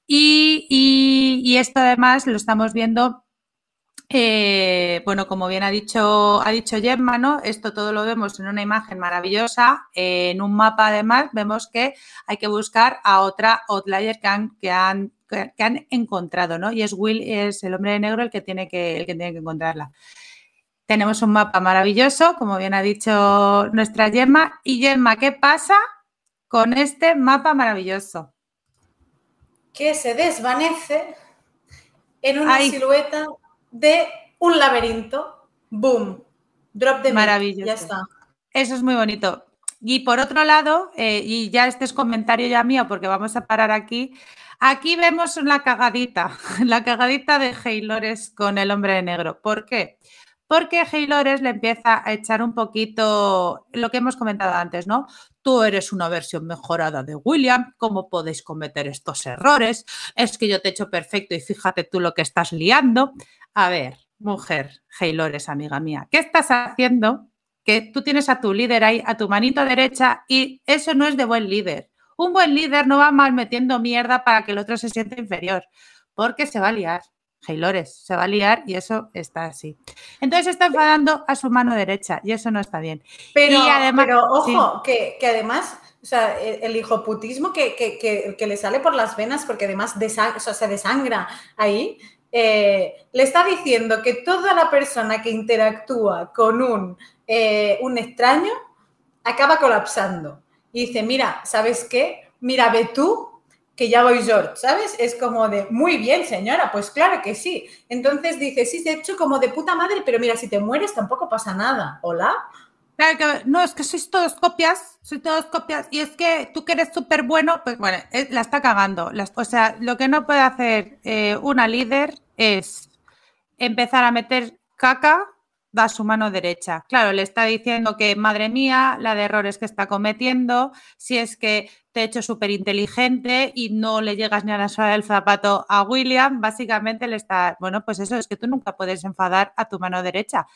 Y, esto además lo estamos viendo eh, bueno, como bien ha dicho, ha dicho Gemma, ¿no? Esto todo lo vemos en una imagen maravillosa. en un mapa, además, vemos que hay que buscar a otra outlier que han, que han que, han encontrado, ¿no? Y es Will, es el hombre de negro el que tiene que, el que, tiene que encontrarla. Tenemos un mapa maravilloso, como bien ha dicho nuestra Gemma. Y Gemma, ¿qué pasa con este mapa maravilloso? Que se desvanece en una silueta de un laberinto. ¡Boom! Drop de maravilloso. Ya está. Eso es muy bonito. Y por otro lado, eh, y ya este es comentario ya mío porque vamos a parar aquí, Aquí vemos la cagadita, la cagadita de Haylores con el hombre de negro. ¿Por qué? Porque Haylores le empieza a echar un poquito lo que hemos comentado antes, ¿no? Tú eres una versión mejorada de William, ¿cómo podéis cometer estos errores? Es que yo te he hecho perfecto y fíjate tú lo que estás liando. A ver, mujer, Haylores, amiga mía, ¿qué estás haciendo? Que tú tienes a tu líder ahí, a tu manito derecha, y eso no es de buen líder. Un buen líder no va mal metiendo mierda para que el otro se sienta inferior, porque se va a liar. Haylores, se va a liar y eso está así. Entonces está enfadando a su mano derecha y eso no está bien. Pero, además, ojo, que, además, o sea, el, hijoputismo que, que, le sale por las venas, porque además se desangra ahí, eh, le está diciendo que toda la persona que interactúa con un, eh, un extraño acaba colapsando y dice, mira, ¿sabes qué? Mira, ve tú que ya voy George, ¿sabes? Es como de, muy bien, señora, pues claro que sí. Entonces dice, sí, de hecho, como de puta madre, pero mira, si te mueres tampoco pasa nada. ¿Hola? Claro que, no, es que sois todos copias, sois todos copias, y es que tú que eres súper bueno, pues bueno, eh, la está cagando. o sea, lo que no puede hacer eh, una líder es empezar a meter caca da su mano derecha. Claro, le está diciendo que, madre mía, la de errores que está cometiendo, si es que hecho súper inteligente y no le llegas ni a la suela del zapato a William, básicamente le está, bueno, pues eso es que tú nunca puedes enfadar a tu mano derecha.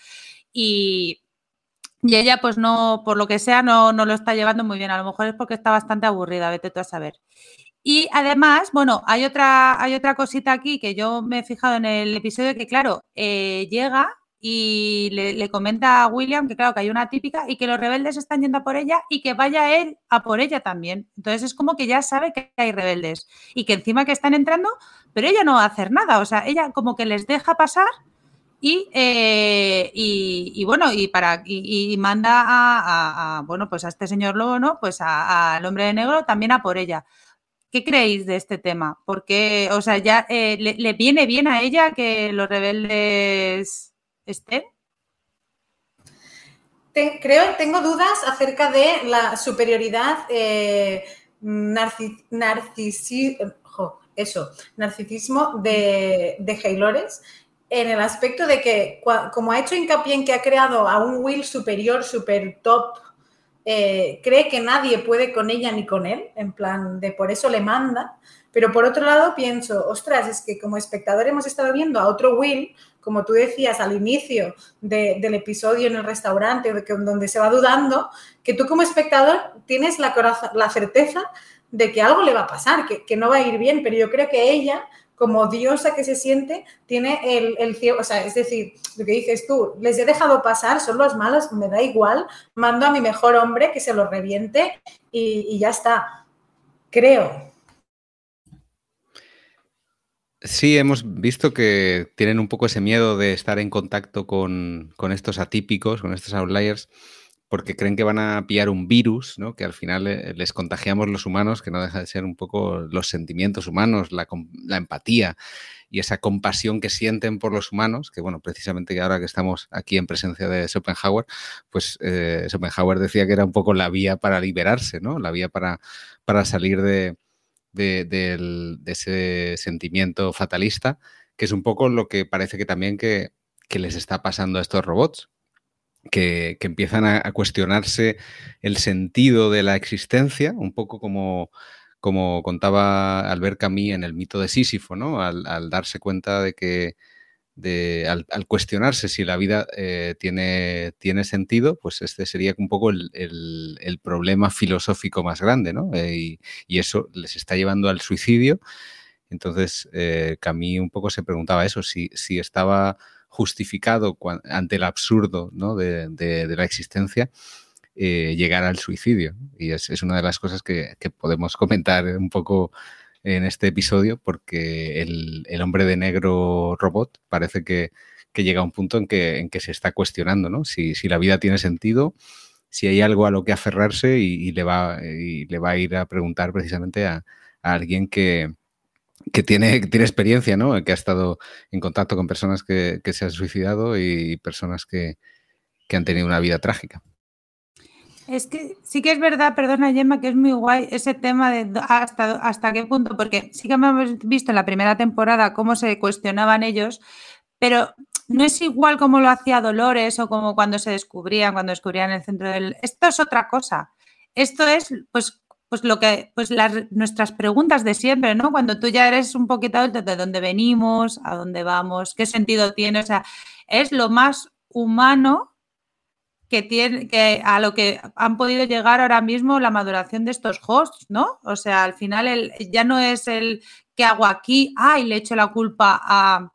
Y, y ella, pues no, por lo que sea, no, no lo está llevando muy bien. A lo mejor es porque está bastante aburrida, vete tú a saber. Y además, bueno, hay otra, hay otra cosita aquí que yo me he fijado en el episodio que, claro, eh, llega y le, comenta a William que, claro, que hay una típica y que los rebeldes están yendo a por ella y que vaya él a por ella también. Entonces es como que ya sabe que hay rebeldes y que encima que están entrando, pero ella no va a hacer nada. O sea, ella como que les deja pasar y, eh, y, bueno, y para y, manda a, bueno, pues a este señor lobo, ¿no? Pues al hombre de negro también a por ella. ¿Qué creéis de este tema? Porque, o sea, ya eh, le, viene bien a ella que los rebeldes estén. creo, tengo dudas acerca de la superioridad eh, eso, narcisismo de, de Haylores en el aspecto de que, como ha hecho hincapié en que ha creado a un Will superior, super top, eh, cree que nadie puede con ella ni con él, en plan de por eso le manda. Pero por otro lado pienso, ostras, es que como espectador hemos estado viendo a otro Will, como tú decías al inicio del episodio en el restaurante, donde se va dudando, que tú como espectador tienes la, certeza de que algo le va a pasar, que, no va a ir bien, pero yo creo que ella como diosa que se siente, tiene el, el cielo, o sea, es decir, lo que dices tú, les he dejado pasar, son los malos, me da igual, mando a mi mejor hombre que se lo reviente y, ya está, creo. Sí, hemos visto que tienen un poco ese miedo de estar en contacto con, con estos atípicos, con estos outliers porque creen que van a pillar un virus, ¿no? que al final eh, les contagiamos los humanos, que no deja de ser un poco los sentimientos humanos, la, empatía y esa compasión que sienten por los humanos, que bueno, precisamente ahora que estamos aquí en presencia de Schopenhauer, pues eh, Schopenhauer decía que era un poco la vía para liberarse, ¿no? La vía para, para salir de, de, ese sentimiento fatalista, que es un poco lo que parece que también que, que les está pasando a estos robots, que, empiezan a, cuestionarse el sentido de la existencia, un poco como, como contaba Albert Camus en el mito de Sísifo, ¿no? Al, darse cuenta de que, de, al, cuestionarse si la vida eh, tiene, tiene sentido, pues este sería un poco el, problema filosófico más grande, ¿no? Eh, y, eso les está llevando al suicidio. Entonces, eh, Camus un poco se preguntaba eso, si, si estaba justificado ante el absurdo de, la existencia, eh, llegar al suicidio. Y es, una de las cosas que, podemos comentar un poco en este episodio, porque el, hombre de negro robot parece que, llega a un punto en que, en que se está cuestionando si, la vida tiene sentido, si hay algo a lo que aferrarse y, le, va, y le va a ir a preguntar precisamente a alguien que, que tiene, tiene experiencia, ¿no? Que ha estado en contacto con personas que, se han suicidado y personas que, han tenido una vida trágica. Es que sí que es verdad, perdona Gemma, que es muy guay ese tema de hasta, hasta qué punto, porque sí que hemos visto en la primera temporada cómo se cuestionaban ellos, pero no es igual como lo hacía Dolores o como cuando se descubrían, cuando descubrían el centro del... Esto es otra cosa. Esto es, pues, pues lo que, pues las, nuestras preguntas de siempre, ¿no? Cuando tú ya eres un poquito de dónde venimos, a dónde vamos, qué sentido tiene, o sea, es lo más humano que tiene, que a lo que han podido llegar ahora mismo la maduración de estos hosts, ¿no? O sea, al final el, ya no es el que hago aquí, ay, le echo la culpa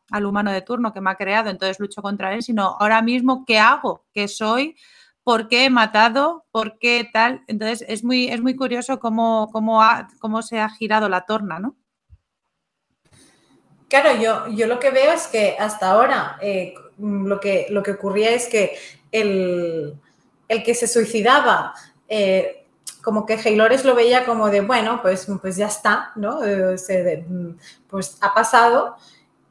al humano de turno que me ha creado, entonces lucho contra él, sino ahora mismo, ¿qué hago? ¿Qué soy? por qué he matado, por qué tal. Entonces es muy, es muy curioso cómo, cómo, cómo se ha girado la torna, ¿no? Claro, yo, yo lo que veo es que hasta ahora eh, lo, que, lo que ocurría es que el, que se suicidaba, eh, como que Heylores lo veía como de, bueno, pues, pues ya está, ¿no? Eh, pues ha pasado,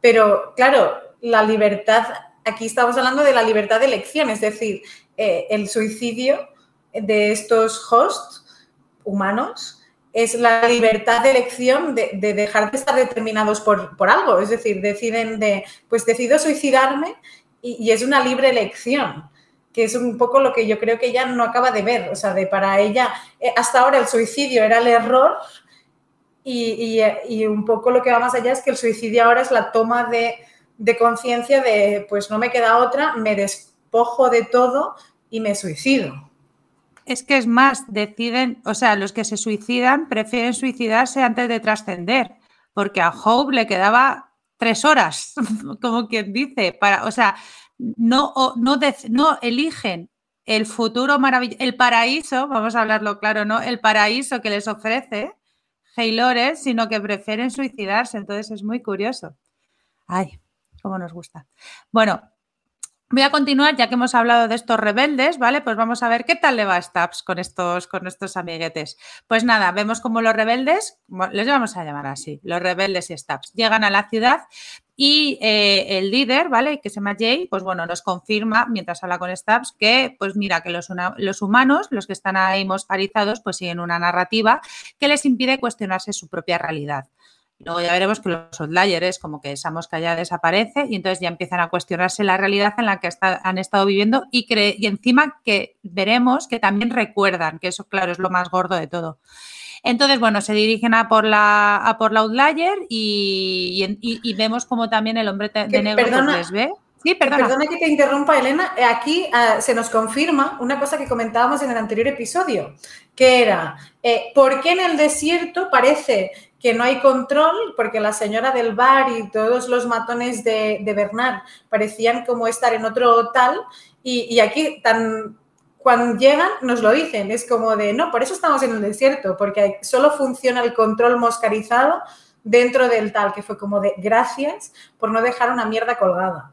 pero claro, la libertad, aquí estamos hablando de la libertad de elección, es decir, eh, el suicidio de estos hosts humanos es la libertad de elección de, dejar de estar determinados por, algo. Es decir, deciden de, pues decido suicidarme y, es una libre elección, que es un poco lo que yo creo que ella no acaba de ver. O sea, de para ella, eh, hasta ahora el suicidio era el error y, un poco lo que va más allá es que el suicidio ahora es la toma de, de conciencia de, pues no me queda otra, me despojo de todo y me suicido. es que es más, deciden, o sea, los que se suicidan prefieren suicidarse antes de trascender, porque a Hope le quedaba tres horas, como quien dice, para, o sea, no, no, eligen el futuro maravilloso, el paraíso, vamos a hablarlo claro, ¿no? El paraíso que les ofrece Haylores, sino que prefieren suicidarse. Entonces es muy curioso. Ay, cómo nos gusta. Bueno, Voy a continuar, ya que hemos hablado de estos rebeldes, ¿vale? Pues vamos a ver qué tal le va a Stabs con estos, con estos amiguetes. Pues nada, vemos como los rebeldes, les vamos a llamar así, los rebeldes y Stabs, llegan a la ciudad y eh, el líder, ¿vale? Que se llama Jay, pues bueno, nos confirma mientras habla con Stabs que, pues mira, que los, los humanos, los que están ahí moscarizados, pues siguen una narrativa que les impide cuestionarse su propia realidad. Luego ya veremos que los outliers, como que esa mosca ya desaparece y entonces ya empiezan a cuestionarse la realidad en la que han estado viviendo y, y encima que veremos que también recuerdan, que eso claro es lo más gordo de todo. Entonces, bueno, se dirigen a por la, a por la outlier y, vemos como también el hombre de negro pues, les ve. Sí, perdona. Perdona que te interrumpa, Elena. Aquí ah, se nos confirma una cosa que comentábamos en el anterior episodio, que era, eh, ¿por qué en el desierto parece que no hay control, porque la señora del bar y todos los matones de, de Bernard parecían como estar en otro tal, y, aquí tan, cuando llegan nos lo dicen, es como de, no, por eso estamos en el desierto, porque solo funciona el control moscarizado dentro del tal, que fue como de, gracias por no dejar una mierda colgada.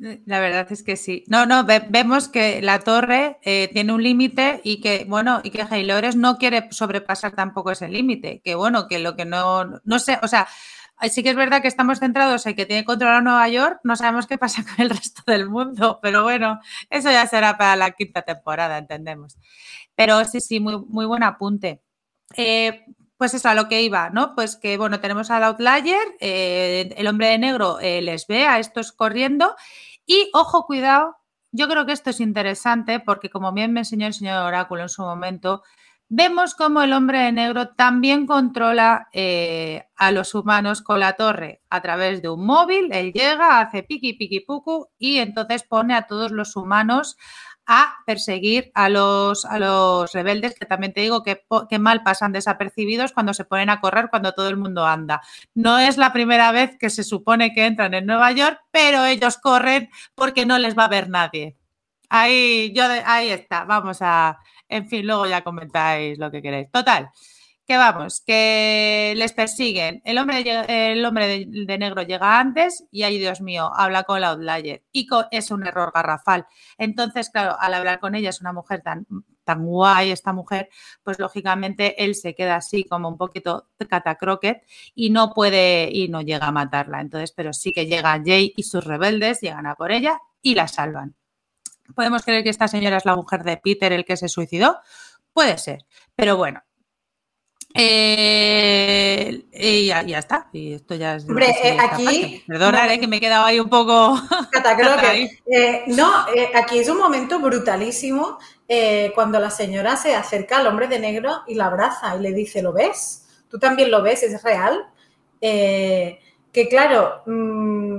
La verdad es que sí. No, no, vemos que la torre eh, tiene un límite y que, bueno, y que Haylores no quiere sobrepasar tampoco ese límite. Que bueno, que lo que no, no sé, o sea, sí que es verdad que estamos centrados en que tiene control a Nueva York, no sabemos qué pasa con el resto del mundo, pero bueno, eso ya será para la quinta temporada, entendemos. Pero sí, sí, muy, muy buen apunte. Eh, pues eso, a lo que iba, ¿no? Pues que, bueno, tenemos al Outlier, eh, el hombre de negro les ve a estos corriendo y ojo, cuidado, yo creo que esto es interesante porque como bien me enseñó el señor Oráculo en su momento, vemos como el hombre de negro también controla eh, a los humanos con la torre a través de un móvil. Él llega, hace piqui, piqui, pucu y entonces pone a todos los humanos a perseguir a los, a los rebeldes, que también te digo que, que, mal pasan desapercibidos cuando se ponen a correr cuando todo el mundo anda. No es la primera vez que se supone que entran en Nueva York, pero ellos corren porque no les va a ver nadie. Ahí, yo, ahí está, vamos a, en fin, luego ya comentáis lo que queréis. Total, que vamos, que les persiguen. El hombre, el hombre de, negro llega antes y ay, Dios mío, habla con la outlier. Y es un error garrafal. Entonces, claro, al hablar con ella es una mujer tan, tan guay, esta mujer, pues lógicamente él se queda así como un poquito catacroquet y no puede y no llega a matarla. Entonces, pero sí que llega Jay y sus rebeldes, llegan a por ella y la salvan. ¿Podemos creer que esta señora es la mujer de Peter, el que se suicidó? Puede ser, pero bueno, eh, y ya, está. Y esto ya es. Hombre, eh, aquí. Perdona, que me he quedado ahí un poco. eh, no, eh, aquí es un momento brutalísimo cuando la señora se acerca al hombre de negro y la abraza y le dice: ¿Lo ves? ¿Tú también lo ves? ¿Es real? que claro. Mm,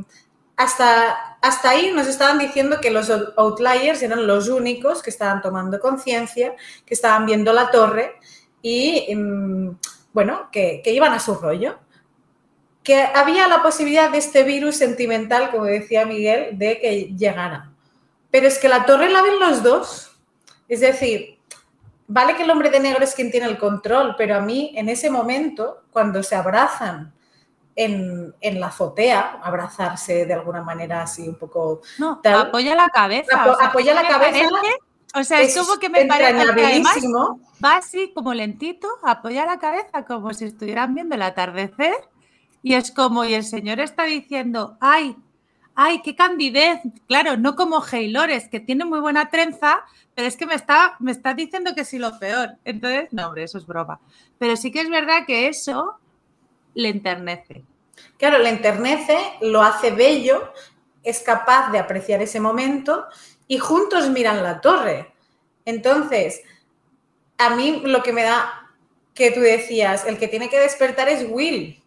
hasta, hasta ahí nos estaban diciendo que los outliers eran los únicos que estaban tomando conciencia, que estaban viendo la torre y, em, bueno, que, iban a su rollo. Que había la posibilidad de este virus sentimental, como decía Miguel, de que llegara. Pero es que la torre la ven los dos. Es decir, vale que el hombre de negro es quien tiene el control, pero a mí en ese momento, cuando se abrazan en, la azotea, abrazarse de alguna manera así un poco... No, apoya la cabeza. apoya la cabeza. O sea, es, como que me parece que además va así como lentito, apoya la cabeza como si estuvieran viendo el atardecer y es como, y el señor está diciendo, ay, ay, qué candidez. Claro, no como Haylores, que tiene muy buena trenza, pero es que me está, me está diciendo que sí lo peor. Entonces, no, hombre, eso es broma. Pero sí que es verdad que eso le enternece. Claro, le enternece, lo hace bello, es capaz de apreciar ese momento y juntos miran la torre. Entonces, a mí lo que me da que tú decías, el que tiene que despertar es Will.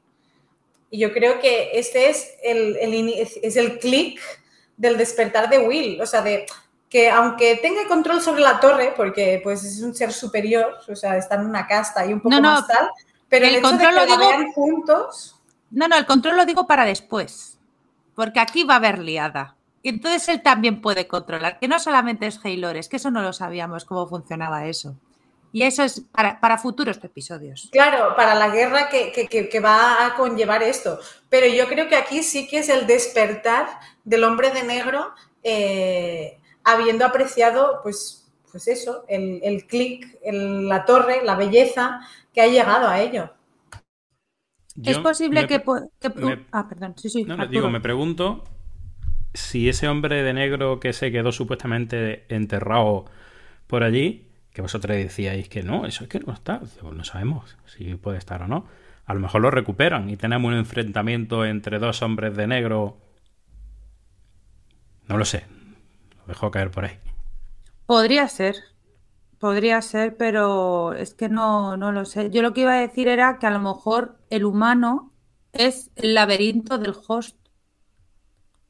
Y yo creo que este es el, es el clic del despertar de Will. O sea, de que aunque tenga control sobre la torre, porque pues es un ser superior, o sea, está en una casta y un poco más tal, pero el, control lo digo, juntos. No, no, el control lo digo para después, porque aquí va a haber liada. Y entonces él también puede controlar, que no solamente es Haylor, es que eso no lo sabíamos cómo funcionaba eso. Y eso es para, futuros episodios. Claro, para la guerra que, va a conllevar esto. Pero yo creo que aquí sí que es el despertar del hombre de negro, eh, habiendo apreciado, pues, pues eso, el, el clic, la torre, la belleza que ha llegado a ello. es posible que, Ah, perdón, sí, sí. No, digo, me pregunto si ese hombre de negro que se quedó supuestamente enterrado por allí que vosotros decíais que no, eso es que no está. Pues no sabemos si puede estar o no. A lo mejor lo recuperan y tenemos un enfrentamiento entre dos hombres de negro. No lo sé. Lo dejo caer por ahí. Podría ser. Podría ser, pero es que no, no lo sé. Yo lo que iba a decir era que a lo mejor el humano es el laberinto del host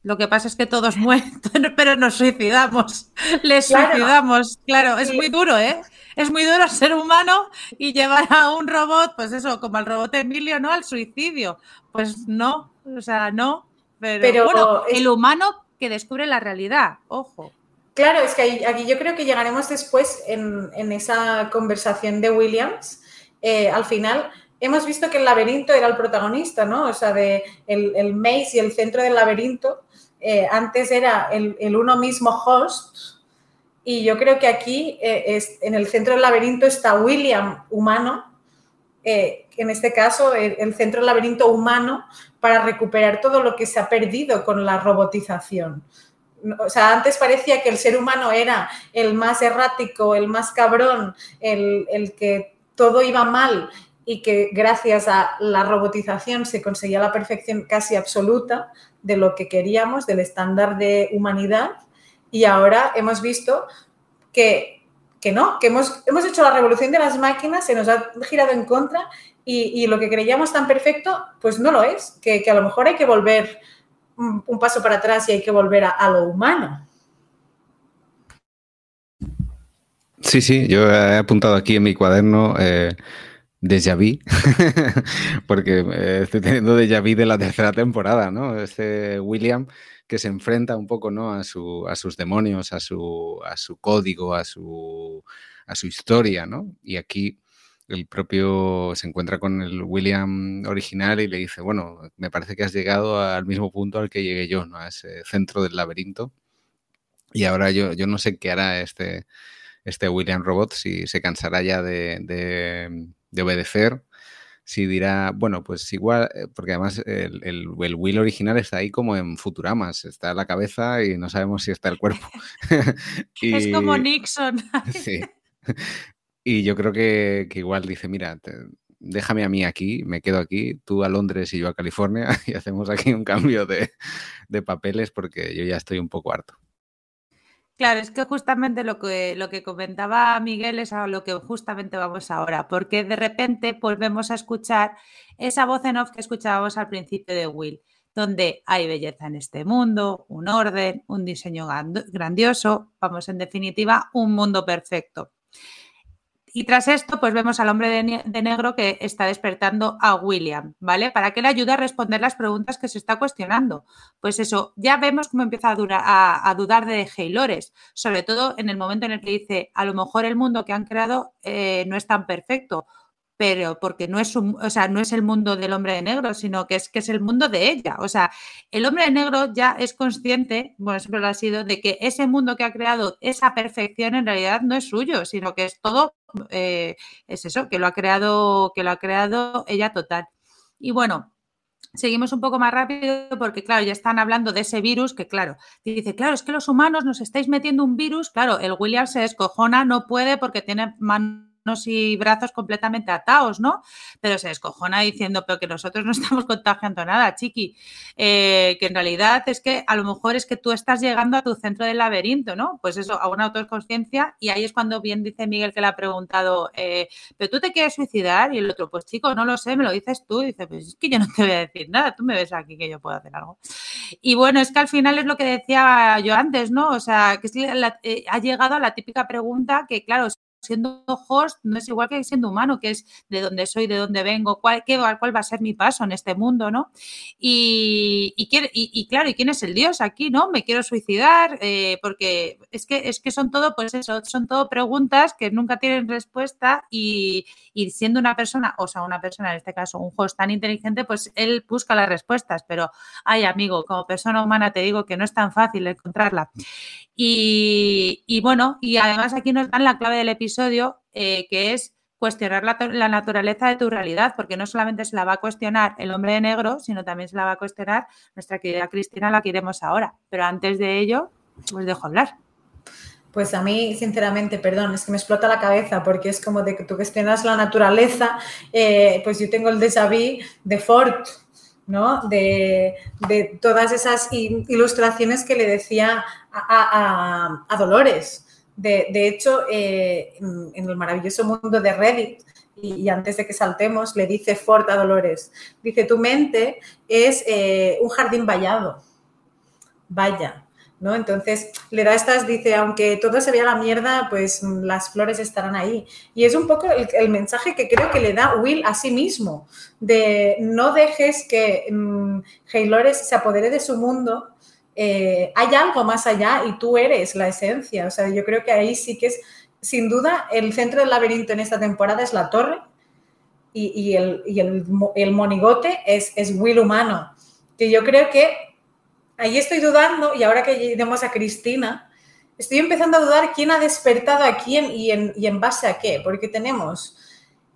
lo que pasa es que todos mueren, pero nos suicidamos. Les suicidamos. Claro, es muy duro, ¿eh? Es muy duro ser humano y llevar a un robot, pues eso, como al robot Emilio, ¿no? Al suicidio. Pues no, o sea, no. Pero, bueno, el humano que descubre la realidad, ojo. Claro, es que aquí yo creo que llegaremos después en, esa conversación de Williams. Eh, al final, hemos visto que el laberinto era el protagonista, ¿no? O sea, de el, el maze y el centro del laberinto eh, antes era el, uno mismo host y yo creo que aquí eh, en el centro del laberinto está William humano, eh, en este caso el, centro del laberinto humano para recuperar todo lo que se ha perdido con la robotización. O sea, antes parecía que el ser humano era el más errático, el más cabrón, el, el que todo iba mal y que gracias a la robotización se conseguía la perfección casi absoluta de lo que queríamos, del estándar de humanidad, y ahora hemos visto que, no, que hemos, hemos hecho la revolución de las máquinas, se nos ha girado en contra y, lo que creíamos tan perfecto, pues no lo es, que, a lo mejor hay que volver un, paso para atrás y hay que volver a, lo humano. Sí, sí, yo he apuntado aquí en mi cuaderno eh, déjà vu, porque eh, estoy teniendo déjà vu de la tercera temporada, ¿no? Este William que se enfrenta un poco, ¿no? A, su, a sus demonios, a su, a su código, a su, a su historia, ¿no? Y aquí el propio se encuentra con el William original y le dice, bueno, me parece que has llegado al mismo punto al que llegué yo, ¿no? A ese centro del laberinto. Y ahora yo, yo no sé qué hará este, este William Robot, si se cansará ya de de obedecer, si dirá, bueno, pues igual, eh, porque además el, el, Will original está ahí como en Futuramas, está la cabeza y no sabemos si está el cuerpo. es como Nixon. sí. Y yo creo que, igual dice, mira, déjame a mí aquí, me quedo aquí, tú a Londres y yo a California y hacemos aquí un cambio de, de papeles porque yo ya estoy un poco harto. Claro, es que justamente lo que, lo que comentaba Miguel es a lo que justamente vamos ahora, porque de repente volvemos a escuchar esa voz en off que escuchábamos al principio de Will, donde hay belleza en este mundo, un orden, un diseño grandioso, vamos, en definitiva, un mundo perfecto. Y tras esto, pues vemos al hombre de, negro que está despertando a William, ¿vale? Para que le ayude a responder las preguntas que se está cuestionando. Pues eso, ya vemos cómo empieza a, dudar de Haylores, sobre todo en el momento en el que dice, a lo mejor el mundo que han creado eh, no es tan perfecto pero porque no es un, o sea, no es el mundo del hombre de negro, sino que es que es el mundo de ella. O sea, el hombre de negro ya es consciente, bueno, siempre lo ha sido, de que ese mundo que ha creado, esa perfección en realidad no es suyo, sino que es todo, eh, es eso, que lo ha creado, que lo ha creado ella total. Y bueno, Seguimos un poco más rápido porque, claro, ya están hablando de ese virus que, claro, dice, claro, es que los humanos nos estáis metiendo un virus. Claro, el William se descojona, no puede porque tiene mano y brazos completamente atados, ¿no? Pero se descojona diciendo, pero que nosotros no estamos contagiando nada, chiqui. Eh, que en realidad es que a lo mejor es que tú estás llegando a tu centro del laberinto, ¿no? Pues eso, a una autoconsciencia y ahí es cuando bien dice Miguel que le ha preguntado, eh, ¿pero tú te quieres suicidar? Y el otro, pues chico, no lo sé, me lo dices tú. Y dice, pues es que yo no te voy a decir nada, tú me ves aquí que yo puedo hacer algo. Y bueno, es que al final es lo que decía yo antes, ¿no? O sea, que eh, ha llegado a la típica pregunta que, claro, siendo host no es igual que siendo humano, que es de dónde soy, de dónde vengo, cuál, qué, cuál va a ser mi paso en este mundo, ¿no? Y, y, claro, ¿y quién es el Dios aquí, no? Me quiero suicidar, eh, porque es que, es que son todo, pues eso, son todo preguntas que nunca tienen respuesta y, siendo una persona, o sea, una persona, en este caso, un host tan inteligente, pues él busca las respuestas, pero, ay, amigo, como persona humana te digo que no es tan fácil encontrarla. Y, bueno, y además aquí nos dan la clave del episodio, eh, que es cuestionar la, naturaleza de tu realidad, porque no solamente se la va a cuestionar el hombre de negro, sino también se la va a cuestionar nuestra querida Cristina, la que iremos ahora. Pero antes de ello, os dejo hablar. Pues a mí, sinceramente, perdón, es que me explota la cabeza porque es como de que tú cuestionas la naturaleza, eh, pues yo tengo el déjà vu de Ford, ¿no? De, todas esas ilustraciones que le decía a, Dolores. De, hecho, eh, en el maravilloso mundo de Reddit, y, antes de que saltemos, le dice Ford a Dolores, dice, tu mente es eh, un jardín vallado. Vaya, ¿no? Entonces le da estas, dice, aunque todo se vea la mierda, pues las flores estarán ahí. Y es un poco el, mensaje que creo que le da Will a sí mismo, de no dejes que um, se apodere de su mundo, eh, hay algo más allá y tú eres la esencia. O sea, yo creo que ahí sí que es, sin duda, el centro del laberinto en esta temporada es la torre y, el, monigote es, es Will humano, que yo creo que ahí estoy dudando, y ahora que iremos a Cristina, estoy empezando a dudar quién ha despertado a quién y en, base a qué, porque tenemos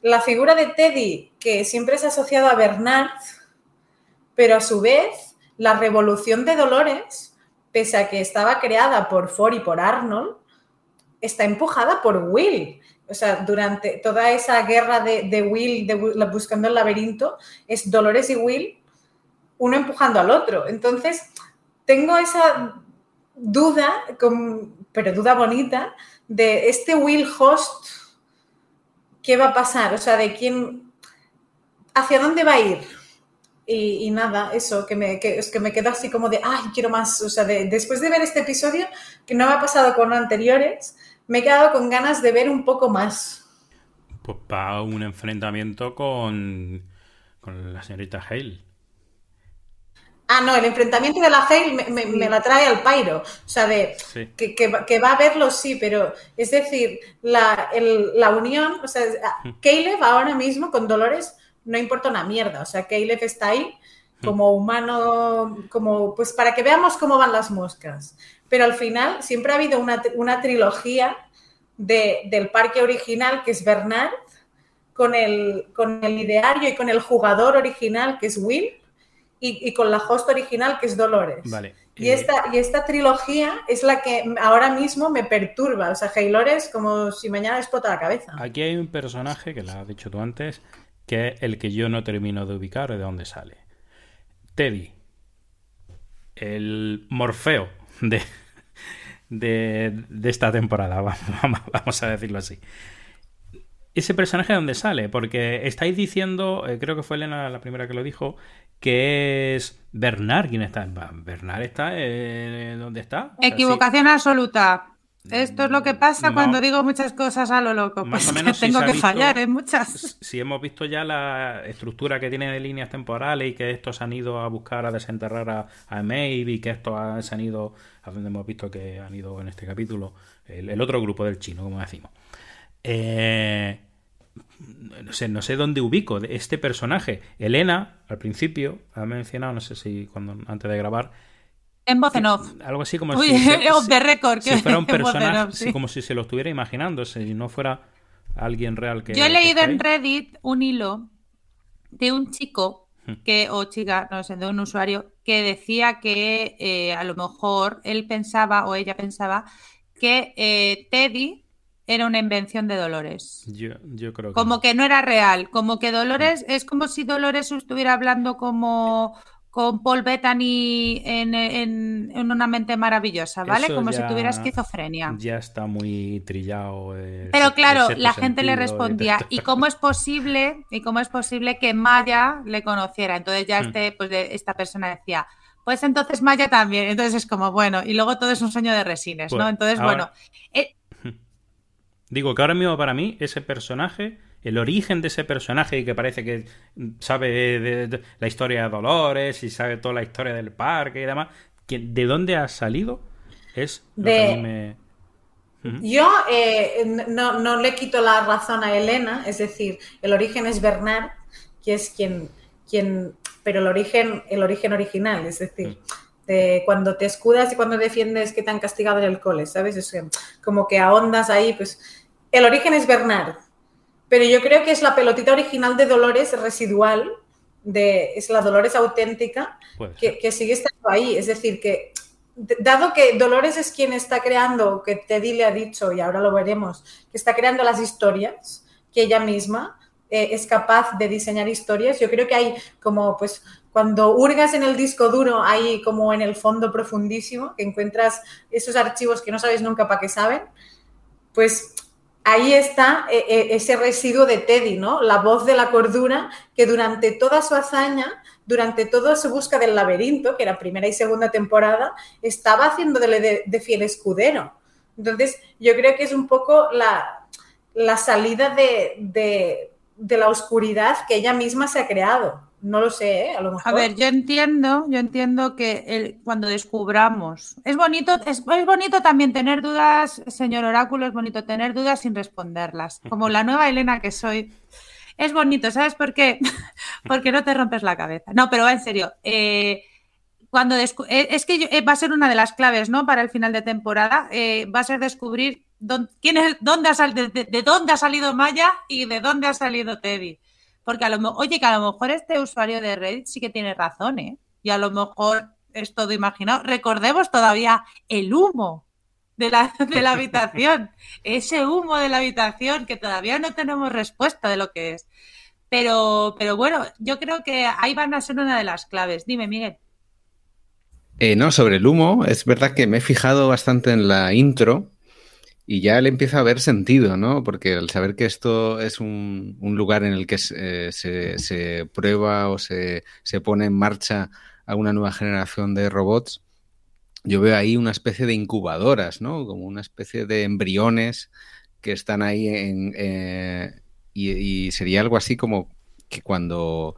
la figura de Teddy, que siempre es asociado a Bernard, pero a su vez la revolución de Dolores, pese a que estaba creada por Ford y por Arnold, está empujada por Will. O sea, durante toda esa guerra de, Will, buscando el laberinto, es Dolores y Will, uno empujando al otro. Entonces, tengo esa duda, pero duda bonita, de este Will Host, ¿qué va a pasar? O sea, de quién, hacia dónde va a ir. Y, nada, eso, que me, que, es que me quedo así como de, ay, quiero más. O sea, después de ver este episodio, que no me ha pasado con anteriores, me he quedado con ganas de ver un poco más. Pues para un enfrentamiento con, con la señorita Hale. Ah, no, el enfrentamiento de la Hale me, la trae al Pyro. O sea, de que, va a verlo, sí, pero es decir, la, unión, o sea, hmm. Caleb ahora mismo con Dolores no importa una mierda. O sea, Caleb está ahí como humano, como pues para que veamos cómo van las moscas. Pero al final siempre ha habido una, trilogía del parque original, que es Bernard, con el, con el ideario y con el jugador original, que es Will y, con la host original que es Dolores. Vale. Y, esta, y esta trilogía es la que ahora mismo me perturba. O sea, Haylores como si mañana explota la cabeza. Aquí hay un personaje, que lo has dicho tú antes, que es el que yo no termino de ubicar de dónde sale. Teddy. El Morfeo de, de, de esta temporada, vamos a decirlo así ese personaje de dónde sale, porque estáis diciendo, eh, creo que fue Elena la primera que lo dijo, que es Bernard quien está. Bernard está ¿dónde está? Equivocación absoluta. Esto es lo que pasa cuando digo muchas cosas a lo loco. Más pues o menos tengo que fallar en muchas. Si hemos visto ya la estructura que tiene de líneas temporales y que estos han ido a buscar a desenterrar a, a Maeve y que estos se han ido a donde hemos visto que han ido en este capítulo, el otro grupo del chino, como decimos. Eh, no sé, no sé dónde ubico este personaje. Elena, al principio, ha mencionado, no sé si cuando antes de grabar. En voz en off. Algo así como si, fuera un personaje, como si se lo estuviera imaginando, si no fuera alguien real que. Yo he leído en Reddit un hilo de un chico hmm. que, o chica, no sé, de un usuario, que decía que eh, a lo mejor él pensaba o ella pensaba que eh, Teddy era una invención de Dolores. Yo, yo creo que. Como que no era real, como que Dolores es como si Dolores estuviera hablando como con Paul Bettany en, en, en una mente maravillosa, ¿vale? Eso como si tuviera esquizofrenia. Ya está muy trillado. el Pero claro, el la gente le y respondía, ¿y cómo es posible? ¿Y cómo es posible que Maya le conociera? Entonces ya Hmm. este, pues de- esta persona decía, pues entonces Maya también. Entonces es como, bueno, y luego todo es un sueño de resines, ¿no? Pues, Entonces, bueno, eh, Digo que ahora mismo para mí ese personaje, el origen de ese personaje y que parece que sabe de, de la historia de Dolores y sabe toda la historia del parque y demás, que- ¿de dónde ha salido? Es lo que De- a mí me... Yo eh, no, no le quito la razón a Elena, es decir, el origen es Bernard, que es quien, quien pero el origen, el origen original, es decir, de cuando te escudas y cuando defiendes que te han castigado en el cole, ¿sabes? Es que como que ahondas ahí, pues el origen es Bernard, pero yo creo que es la pelotita original de Dolores residual, de, es la Dolores auténtica, que, que sigue estando ahí. Es decir, que dado que Dolores es quien está creando, que Teddy le ha dicho, y ahora lo veremos, que está creando las historias, que ella misma eh, es capaz de diseñar historias, yo creo que hay como, pues, cuando hurgas en el disco duro, hay como en el fondo profundísimo, que encuentras esos archivos que no sabes nunca para qué saben, pues ahí está eh, eh, ese residuo de Teddy, ¿no? La voz de la cordura que durante toda su hazaña, durante toda su busca del laberinto, que era primera y segunda temporada, estaba haciéndole de, de fiel escudero. Entonces, yo creo que es un poco la, la salida de- de la oscuridad que ella misma se ha creado. No lo sé, ¿eh? A lo mejor. A ver, yo entiendo, yo entiendo que el- cuando descubramos. Es bonito, es, es bonito también tener dudas, señor Oráculo, es bonito tener dudas sin responderlas. Como la nueva Elena que soy. Es bonito, ¿sabes por qué? Porque no te rompes la cabeza. No, pero va en serio. eh, cuando eh, es que yo- eh, va a ser una de las claves, ¿no? Para el final de temporada, va a ser descubrir dónde, quién es, dónde ha de dónde ha salido Maya y de dónde ha salido Teddy. Porque a lo mejor, oye, que a lo mejor este usuario de Reddit sí que tiene razón, ¿eh? Y a lo mejor es todo imaginado. Recordemos todavía el humo de la, de la habitación. Ese humo de la habitación que todavía no tenemos respuesta de lo que es. Pero, pero bueno, yo creo que ahí van a ser una de las claves. Dime, Miguel. Eh, no, sobre el humo, es verdad que me he fijado bastante en la intro y ya le empieza a ver sentido, ¿no? Porque al saber que esto es un, un lugar en el que se, se- se prueba o se, se pone en marcha a una nueva generación de robots, yo veo ahí una especie de incubadoras, ¿no? Como una especie de embriones que están ahí en... eh, y, sería algo así como que cuando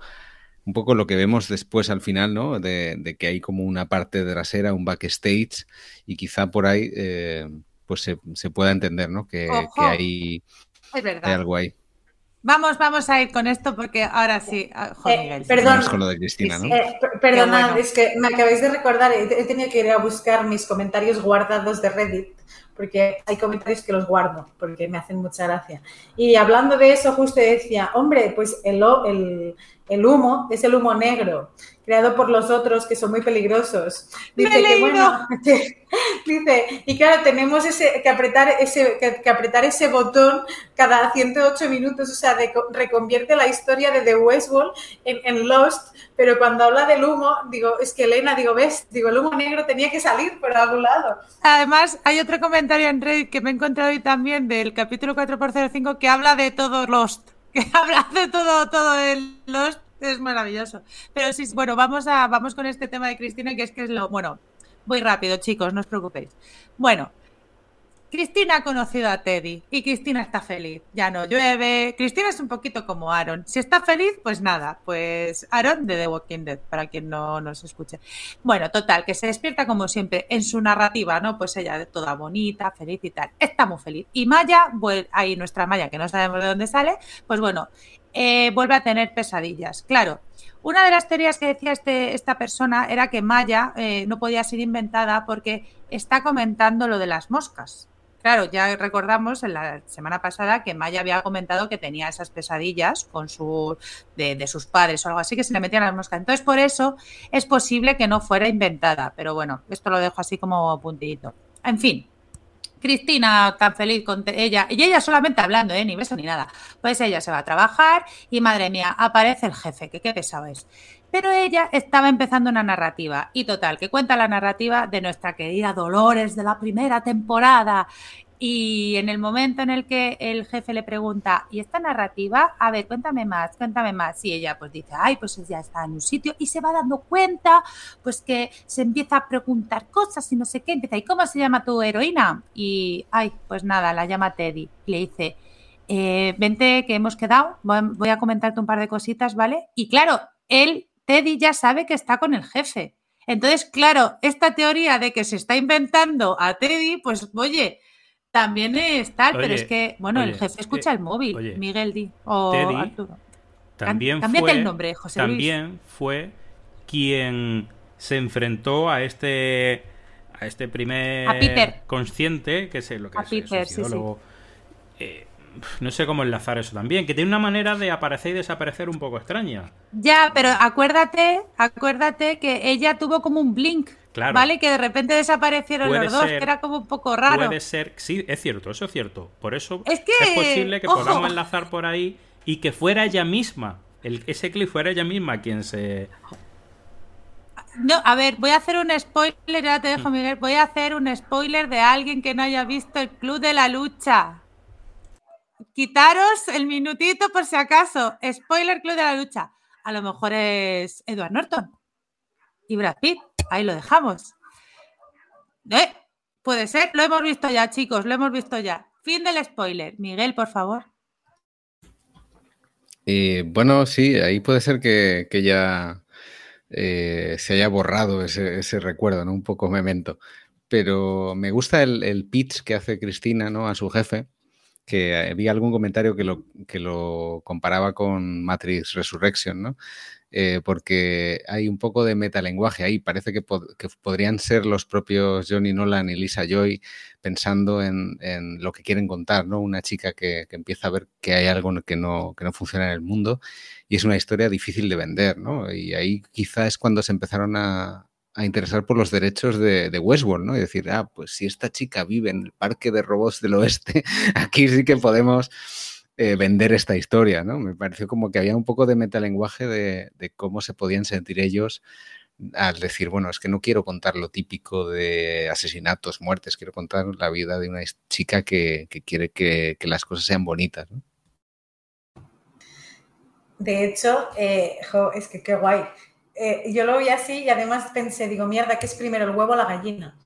un poco lo que vemos después al final, ¿no? De, de que hay como una parte trasera, un backstage, y quizá por ahí eh, pues se, se pueda entender, ¿no? Que, que hay, Es hay verdad. algo ahí. Vamos, vamos a ir con esto porque ahora sí. ah, joder, Eh, Miguel. perdón. Vamos con lo de Cristina, ¿no? Eh, per- perdonad, bueno. es que me acabáis de recordar, he, tenido que ir a buscar mis comentarios guardados de Reddit, porque hay comentarios que los guardo, porque me hacen mucha gracia. Y hablando de eso, justo decía, hombre, pues el, el, el humo es el humo negro, creado por los otros que son muy peligrosos. Me Dice que, bueno, que- dice, y claro, tenemos ese, que, apretar ese, que, que apretar ese botón cada 108 minutos, o sea, de- reconvierte la historia de The Westworld en, en Lost, pero cuando habla del humo, digo, es que Elena, digo, ves, digo, el humo negro tenía que salir por algún lado. Además, hay otro comentario en Reddit que me he encontrado hoy también del capítulo 4x05 que habla de todo Lost. Que habla de todo, todo el Lost. Es maravilloso. Pero sí, bueno, vamos, a, vamos con este tema de Cristina, que es que es lo. Bueno, voy rápido, chicos, no os preocupéis. Bueno, Cristina ha conocido a Teddy y Cristina está feliz. Ya no llueve. Cristina es un poquito como Aaron. Si está feliz, pues nada. Pues Aaron de The Walking Dead, para quien no nos escuche. Bueno, total, que se despierta como siempre en su narrativa, ¿no? Pues ella toda bonita, feliz y tal. Está muy feliz. Y Maya, ahí nuestra Maya, que no sabemos de dónde sale, pues bueno, eh, vuelve a tener pesadillas. Claro, una de las teorías que decía este, esta persona era que Maya eh, no podía ser inventada porque está comentando lo de las moscas. Claro, ya recordamos en la semana pasada que Maya había comentado que tenía esas pesadillas con su, de, de sus padres o algo así, que se le metían las moscas. Entonces, por eso es posible que no fuera inventada. Pero bueno, esto lo dejo así como puntillito. En fin, Cristina tan feliz con ella, y ella solamente hablando, ¿eh? ni beso ni nada. Pues ella se va a trabajar y madre mía, aparece el jefe, que qué pesado es. Pero ella estaba empezando una narrativa y total, que cuenta la narrativa de nuestra querida Dolores de la primera temporada y en el momento en el que el jefe le pregunta, ¿y esta narrativa? A ver, cuéntame más, cuéntame más. Y ella pues dice, ay, pues ya está en un sitio y se va dando cuenta, pues que se empieza a preguntar cosas y no sé qué. Empieza, ¿y cómo se llama tu heroína? Y, ay, pues nada, la llama Teddy. Le dice, eh, vente que hemos quedado, voy a comentarte un par de cositas, ¿vale? Y claro, él, Teddy ya sabe que está con el jefe. Entonces, claro, esta teoría de que se está inventando a Teddy, pues oye, también es tal, pero es que, bueno, el jefe escucha el móvil, Miguel Di o Arturo. También fue, el nombre, José También fue quien se enfrentó a este a este primer consciente, que es lo que es eh, no sé cómo enlazar eso también, que tiene una manera de aparecer y desaparecer un poco extraña. Ya, pero acuérdate, acuérdate que ella tuvo como un blink. ¿Vale? Que de repente desaparecieron los dos, que era como un poco raro. Puede ser, sí, es cierto, eso es cierto. Por eso es, posible que podamos enlazar por ahí y que fuera ella misma, el, ese clip fuera ella misma quien se... No, a ver, voy a hacer un spoiler, ya te dejo mm. Miguel, voy a hacer un spoiler de alguien que no haya visto el Club de la Lucha. Quitaros el minutito por si acaso. Spoiler Club de la Lucha. A lo mejor es Edward Norton y Brad Pitt. Ahí lo dejamos. ¿Eh? Puede ser, lo hemos visto ya, chicos, lo hemos visto ya. Fin del spoiler. Miguel, por favor. Y bueno, sí, ahí puede ser que, ya eh, se haya borrado ese, recuerdo, ¿no? Un poco memento. Pero me gusta el, el, pitch que hace Cristina, ¿no? A su jefe, que vi algún comentario que lo, que lo comparaba con Matrix Resurrection, ¿no? Eh, porque hay un poco de metalenguaje ahí. Parece que, podrían ser los propios Johnny Nolan y Lisa Joy pensando en, lo que quieren contar, ¿no? Una chica que, empieza a ver que hay algo que no, que no funciona en el mundo y es una historia difícil de vender, ¿no? Y ahí quizá es cuando se empezaron a, interesar por los derechos de, de, Westworld, ¿no? Y decir, ah, pues si esta chica vive en el parque de robots del oeste, aquí sí que podemos eh, vender esta historia, ¿no? Me pareció como que había un poco de metalenguaje de, de cómo se podían sentir ellos al decir, bueno, es que no quiero contar lo típico de asesinatos, muertes, quiero contar la vida de una chica que, quiere que, las cosas sean bonitas. ¿no? De hecho, eh, es que qué guay. Eh, yo lo vi así y además pensé, digo, mierda, ¿qué es primero el huevo o la gallina?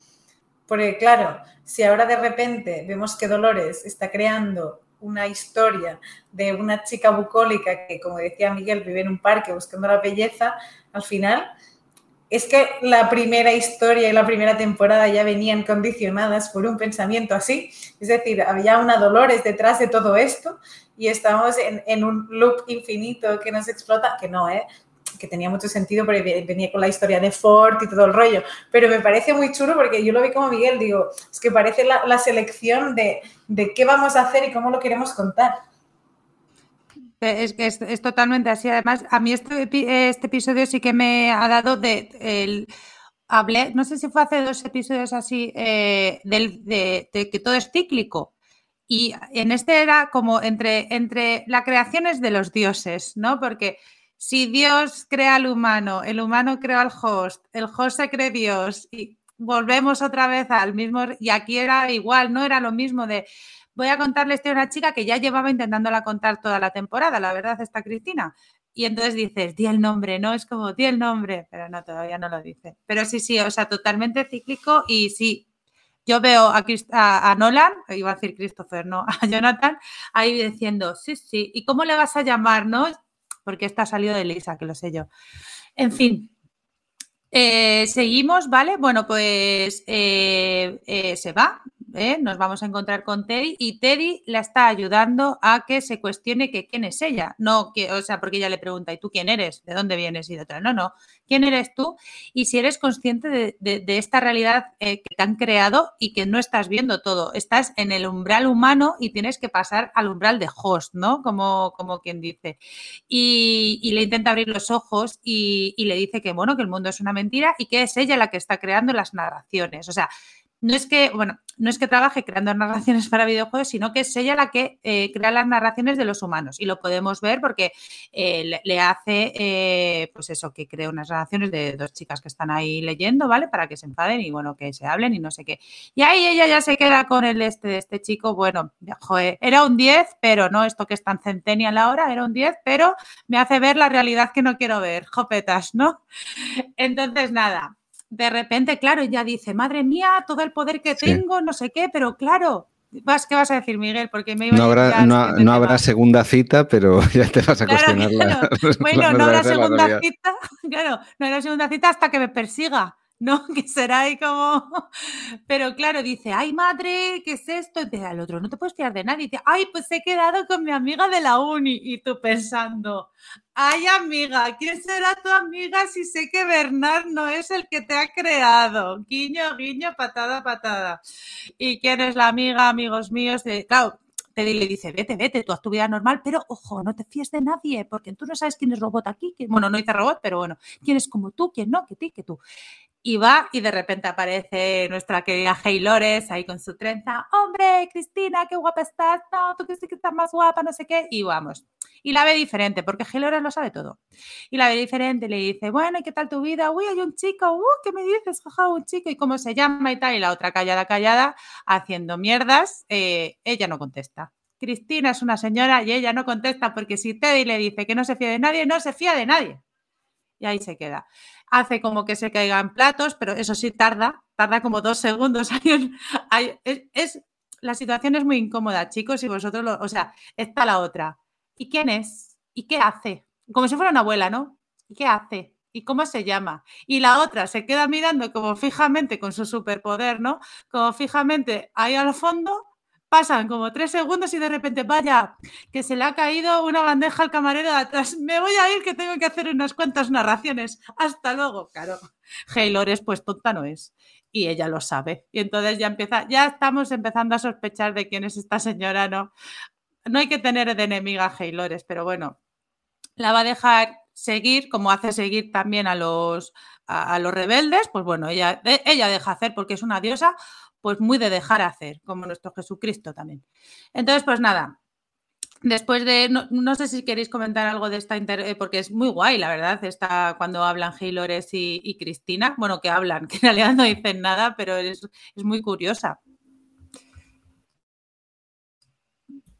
Porque claro, si ahora de repente vemos que Dolores está creando una historia de una chica bucólica que, como decía Miguel, vive en un parque buscando la belleza, al final es que la primera historia y la primera temporada ya venían condicionadas por un pensamiento así. Es decir, había una Dolores detrás de todo esto y estamos en, en un loop infinito que nos explota, que no, ¿eh? Que tenía mucho sentido porque venía con la historia de Ford y todo el rollo, pero me parece muy chulo porque yo lo vi como Miguel, digo, es que parece la, selección de, qué vamos a hacer y cómo lo queremos contar. Es que es, totalmente así. Además, a mí este, este, episodio sí que me ha dado de el, hablé, no sé si fue hace dos episodios así, eh, de, de, que todo es cíclico. Y en este era como entre, entre la creación es de los dioses, ¿no? Porque si Dios crea al humano, el humano crea al host, el host se cree Dios y volvemos otra vez al mismo, y aquí era igual, no era lo mismo de voy a contarle esto a una chica que ya llevaba intentándola contar toda la temporada, la verdad está Cristina. Y entonces dices, di el nombre, ¿no? Es como, di el nombre, pero no, todavía no lo dice. Pero sí, sí, o sea, totalmente cíclico y sí, yo veo a, a, Nolan, iba a decir Christopher, no, a Jonathan, ahí diciendo, sí, sí, ¿y cómo le vas a llamar, no? Porque esta ha salido de Lisa, que lo sé yo. En fin, eh, seguimos, ¿vale? Bueno, pues eh, eh, se va, ¿eh? nos vamos a encontrar con Teddy y Teddy la está ayudando a que se cuestione que quién es ella. No, que, o sea, porque ella le pregunta, ¿y tú quién eres? ¿De dónde vienes? Y de otra, no, no, ¿quién eres tú? Y si eres consciente de, esta realidad eh, que te han creado y que no estás viendo todo, estás en el umbral humano y tienes que pasar al umbral de host, ¿no? Como, como quien dice. Y, le intenta abrir los ojos y, y le dice que, bueno, que el mundo es una mentira y que es ella la que está creando las narraciones. O sea, no es que, bueno, no es que trabaje creando narraciones para videojuegos, sino que es ella la que eh, crea las narraciones de los humanos. Y lo podemos ver porque eh, le, hace, eh, pues eso, que crea unas narraciones de dos chicas que están ahí leyendo, ¿vale? Para que se enfaden y, bueno, que se hablen y no sé qué. Y ahí ella ya se queda con el este de este chico, bueno, joder, era un 10, pero no esto que es tan centennial ahora, era un 10, pero me hace ver la realidad que no quiero ver, jopetas, ¿no? Entonces, nada, de repente, claro, ya dice, madre mía, todo el poder que tengo, no sé qué, pero claro, vas, ¿qué vas a decir, Miguel? Porque me no habrá, no, habrá segunda cita, pero ya te vas a cuestionar Bueno, no habrá segunda cita, claro, no habrá segunda cita hasta que me persiga. ¿No? Que será ahí como... Pero claro, dice, ay madre, ¿qué es esto? Y al otro, no te puedes fiar de nadie. Y dice, ay, pues he quedado con mi amiga de la uni. Y tú pensando, ay amiga, ¿quién será tu amiga si sé que Bernard no es el que te ha creado? Guiño, guiño, patada, patada. ¿Y quién es la amiga, amigos míos? De... Claro, te le dice, vete, vete, tu actividad normal, pero ojo, no te fíes de nadie, porque tú no sabes quién es robot aquí, bueno, no dice robot, pero bueno, quién es como tú, quién no, que ti, que tú y va y de repente aparece nuestra querida Lores ahí con su trenza. Hombre, Cristina, qué guapa estás. No, tú que sí que estás más guapa, no sé qué. Y vamos. Y la ve diferente, porque Lores lo sabe todo. Y la ve diferente, le dice, bueno, ¿y qué tal tu vida? Uy, hay un chico. Uh, ¿qué me dices? Jaja, un chico. ¿Y cómo se llama y tal? Y la otra callada, callada, haciendo mierdas. Eh, ella no contesta. Cristina es una señora y ella no contesta porque si Teddy le dice que no se fía de nadie, no se fía de nadie. Y ahí se queda hace como que se caigan platos, pero eso sí tarda, tarda como dos segundos. es, la situación es muy incómoda, chicos, y vosotros, lo, o sea, está la otra. ¿Y quién es? ¿Y qué hace? Como si fuera una abuela, ¿no? ¿Y qué hace? ¿Y cómo se llama? Y la otra se queda mirando como fijamente con su superpoder, ¿no? Como fijamente ahí al fondo pasan como tres segundos y de repente, vaya, que se le ha caído una bandeja al camarero de atrás. Me voy a ir que tengo que hacer unas cuantas narraciones. Hasta luego, claro. Haylores, pues tonta no es. Y ella lo sabe. Y entonces ya empieza, ya estamos empezando a sospechar de quién es esta señora, ¿no? No hay que tener de enemiga a Haylores, pero bueno, la va a dejar seguir, como hace seguir también a los, a, los rebeldes, pues bueno, ella, ella deja hacer porque es una diosa, pues muy de dejar hacer, como nuestro Jesucristo también. Entonces, pues nada, Después de, no, sé si queréis comentar algo de esta, inter, eh, porque es muy guay, la verdad, está cuando hablan Haylores y, y, Cristina, bueno, que hablan, que en realidad no dicen nada, pero es, muy curiosa.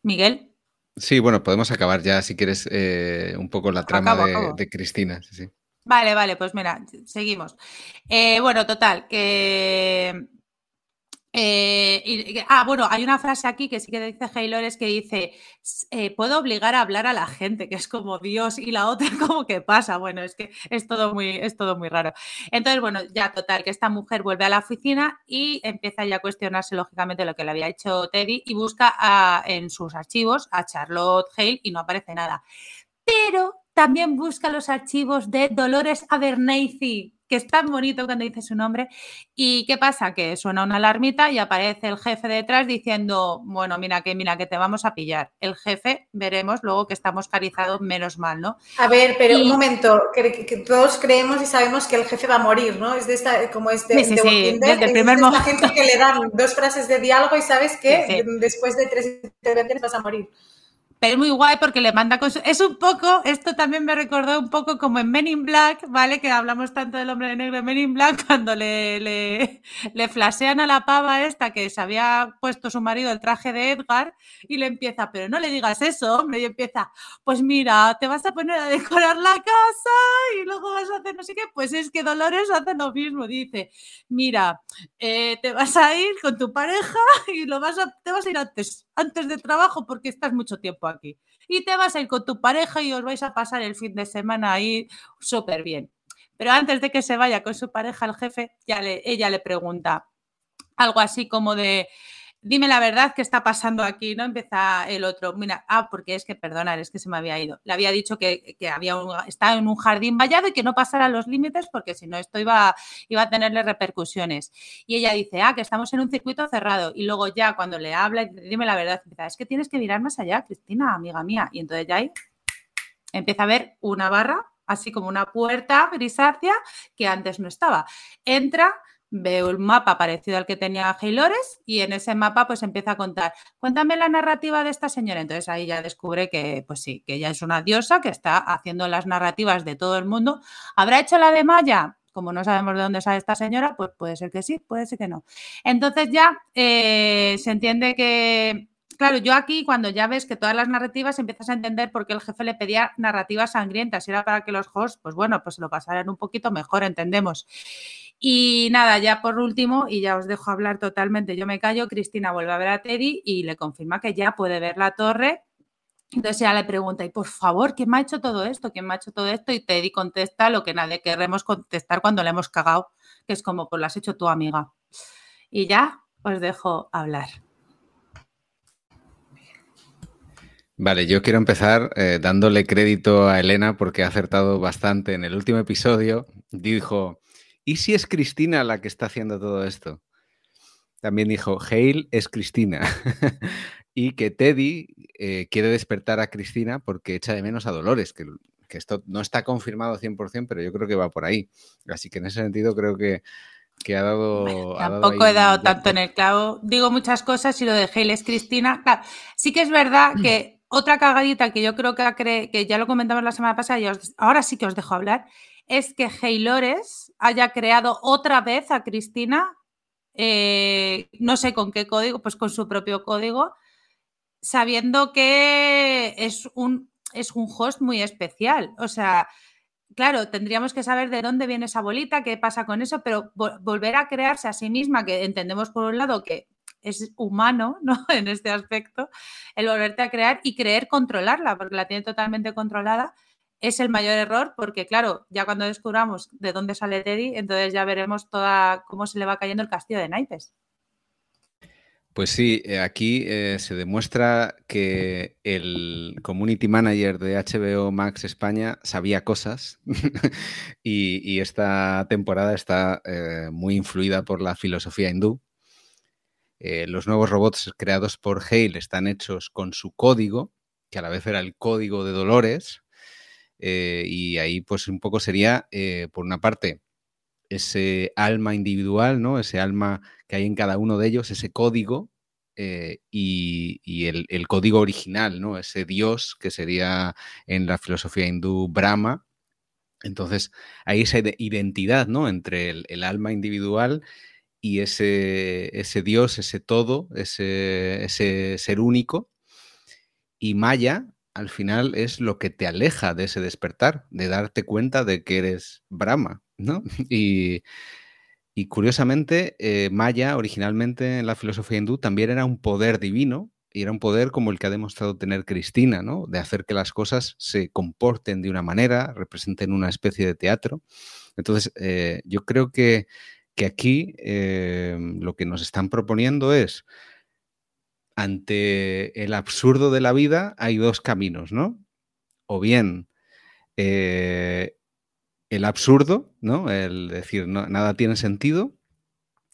Miguel. Sí, bueno, podemos acabar ya, si quieres, eh, un poco la trama de, Cristina. Vale, vale, pues mira, seguimos. Eh, bueno, total, que eh, ah, bueno, hay una frase aquí que sí que dice Haylores que dice, eh, puedo obligar a hablar a la gente, que es como Dios, y la otra como que pasa. Bueno, es que es todo muy, es todo muy raro. Entonces, bueno, ya total, que esta mujer vuelve a la oficina y empieza ya a cuestionarse lógicamente lo que le había hecho Teddy y busca en sus archivos a Charlotte Hale y no aparece nada. Pero también busca los archivos de Dolores Abernathy, que es tan bonito cuando dice su nombre. ¿Y qué pasa? Que suena una alarmita y aparece el jefe detrás diciendo, bueno, mira que, mira que te vamos a pillar. El jefe, veremos luego que estamos carizados menos mal, ¿no? A ver, pero un momento, que, todos creemos y sabemos que el jefe va a morir, ¿no? Es de esta, como es de, sí, sí, desde el primer momento. gente que le dan dos frases de diálogo y sabes que después de tres intervenciones vas a morir es muy guay porque le manda con Es un poco, esto también me recordó un poco como en Men in Black, ¿vale? Que hablamos tanto del hombre de negro en Men in Black cuando le, le, le flasean a la pava esta que se había puesto su marido el traje de Edgar y le empieza, pero no le digas eso, hombre, y empieza, pues mira, te vas a poner a decorar la casa y luego vas a hacer no sé qué, pues es que Dolores hace lo mismo, dice, mira, eh, te vas a ir con tu pareja y lo vas a, te vas a ir antes, antes de trabajo porque estás mucho tiempo. Y te vas a ir con tu pareja y os vais a pasar el fin de semana ahí súper bien. Pero antes de que se vaya con su pareja, el jefe, ya le, ella le pregunta algo así como de, dime la verdad, ¿qué está pasando aquí? ¿No? Empieza el otro, mira, ah, porque es que, perdona, es que se me había ido. Le había dicho que, había estaba en un jardín vallado y que no pasara los límites porque si no esto iba, iba a tenerle repercusiones. Y ella dice, ah, que estamos en un circuito cerrado. Y luego ya cuando le habla, dime la verdad, es que tienes que mirar más allá, Cristina, amiga mía. Y entonces ya ahí empieza a ver una barra, así como una puerta grisácea que antes no estaba. Entra ve un mapa parecido al que tenía Haylores y en ese mapa pues empieza a contar, cuéntame la narrativa de esta señora. Entonces ahí ya descubre que pues sí, que ella es una diosa que está haciendo las narrativas de todo el mundo. ¿Habrá hecho la de Maya? Como no sabemos de dónde sale esta señora, pues puede ser que sí, puede ser que no. Entonces ya eh, se entiende que claro, yo aquí cuando ya ves que todas las narrativas empiezas a entender por qué el jefe le pedía narrativas sangrientas era para que los hosts, pues bueno, pues lo pasaran un poquito mejor, entendemos. Y nada, ya por último, y ya os dejo hablar totalmente, yo me callo, Cristina vuelve a ver a Teddy y le confirma que ya puede ver la torre. Entonces ella le pregunta, y por favor, ¿quién me ha hecho todo esto? ¿Quién me ha hecho todo esto? Y Teddy contesta lo que nadie queremos contestar cuando le hemos cagado, que es como, pues lo has hecho tu amiga. Y ya os dejo hablar. Vale, yo quiero empezar eh, dándole crédito a Elena porque ha acertado bastante. En el último episodio dijo, ¿y si es Cristina la que está haciendo todo esto? También dijo, Hale es Cristina. y que Teddy eh, quiere despertar a Cristina porque echa de menos a Dolores, que, esto no está confirmado 100%, pero yo creo que va por ahí. Así que en ese sentido creo que, ha dado... tampoco he dado tanto en el clavo. Digo muchas cosas y lo de Hale es Cristina. sí que es verdad que otra cagadita que yo creo que, que ya lo comentamos la semana pasada y ahora sí que os dejo hablar, es que Haylores haya creado otra vez a Cristina, eh, no sé con qué código, pues con su propio código, sabiendo que es un, es un host muy especial. O sea, claro, tendríamos que saber de dónde viene esa bolita, qué pasa con eso, pero volver a crearse a sí misma, que entendemos por un lado que es humano, ¿no? En este aspecto, el volverte a crear y creer controlarla, porque la tiene totalmente controlada, es el mayor error, porque claro, ya cuando descubramos de dónde sale Teddy, entonces ya veremos toda cómo se le va cayendo el castillo de naipes. Pues sí, eh, aquí eh, se demuestra que el community manager de HBO Max España sabía cosas y, esta temporada está eh, muy influida por la filosofía hindú los nuevos robots creados por Hale están hechos con su código, que a la vez era el código de Dolores. Eh, y ahí, pues, un poco sería, eh, por una parte, ese alma individual, ¿no? Ese alma que hay en cada uno de ellos, ese código, y, el, el, código original, ¿no? Ese Dios que sería en la filosofía hindú Brahma. Entonces, hay esa identidad, ¿no? Entre el, el alma individual y ese, ese Dios, ese todo, ese, ese ser único. Y Maya, al final, es lo que te aleja de ese despertar, de darte cuenta de que eres Brahma, ¿no? Y, curiosamente, eh, Maya, originalmente en la filosofía hindú, también era un poder divino, y era un poder como el que ha demostrado tener Cristina, ¿no? De hacer que las cosas se comporten de una manera, representen una especie de teatro. Entonces, eh, yo creo que que aquí em, lo que nos están proponiendo es, ante el absurdo de la vida hay dos caminos, ¿no? O bien eh, el absurdo, ¿no? El decir no, nada tiene sentido,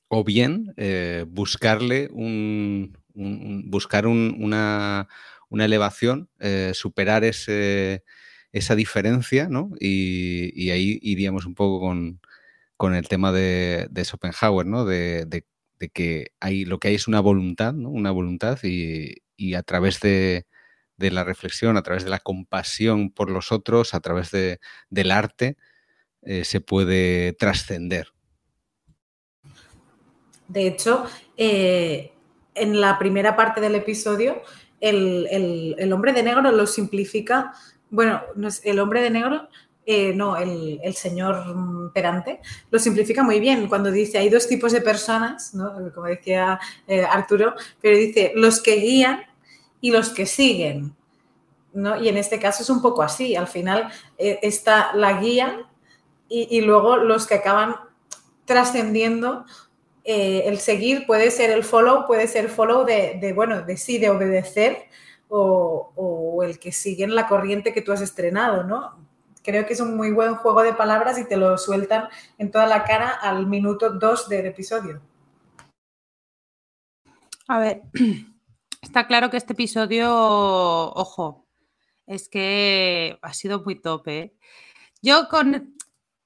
o bien eh, buscarle un, buscar una, elevación, eh, superar ese, esa diferencia, ¿no? y, ahí iríamos un poco con, con el tema de, Schopenhauer, ¿no? De, que hay, lo que hay es una voluntad, ¿no? Una voluntad y, a través de, la reflexión, a través de la compasión por los otros, a través del arte, eh, se puede trascender. De hecho, eh, en la primera parte del episodio, el, el, hombre de negro lo simplifica. Bueno, el hombre de negro eh, no, el, señor Perante, lo simplifica muy bien cuando dice hay dos tipos de personas, como decía eh, Arturo, pero dice los que guían y los que siguen. Y en este caso es un poco así, al final eh, está la guía y, luego los que acaban trascendiendo el seguir puede ser el follow, puede ser follow de, bueno, de sí, de obedecer o, o, el que sigue en la corriente que tú has estrenado, ¿no? Creo que es un muy buen juego de palabras y te lo sueltan en toda la cara al minuto 2 del episodio. A ver, está claro que este episodio, ojo, es que ha sido muy tope. ¿eh? Yo con,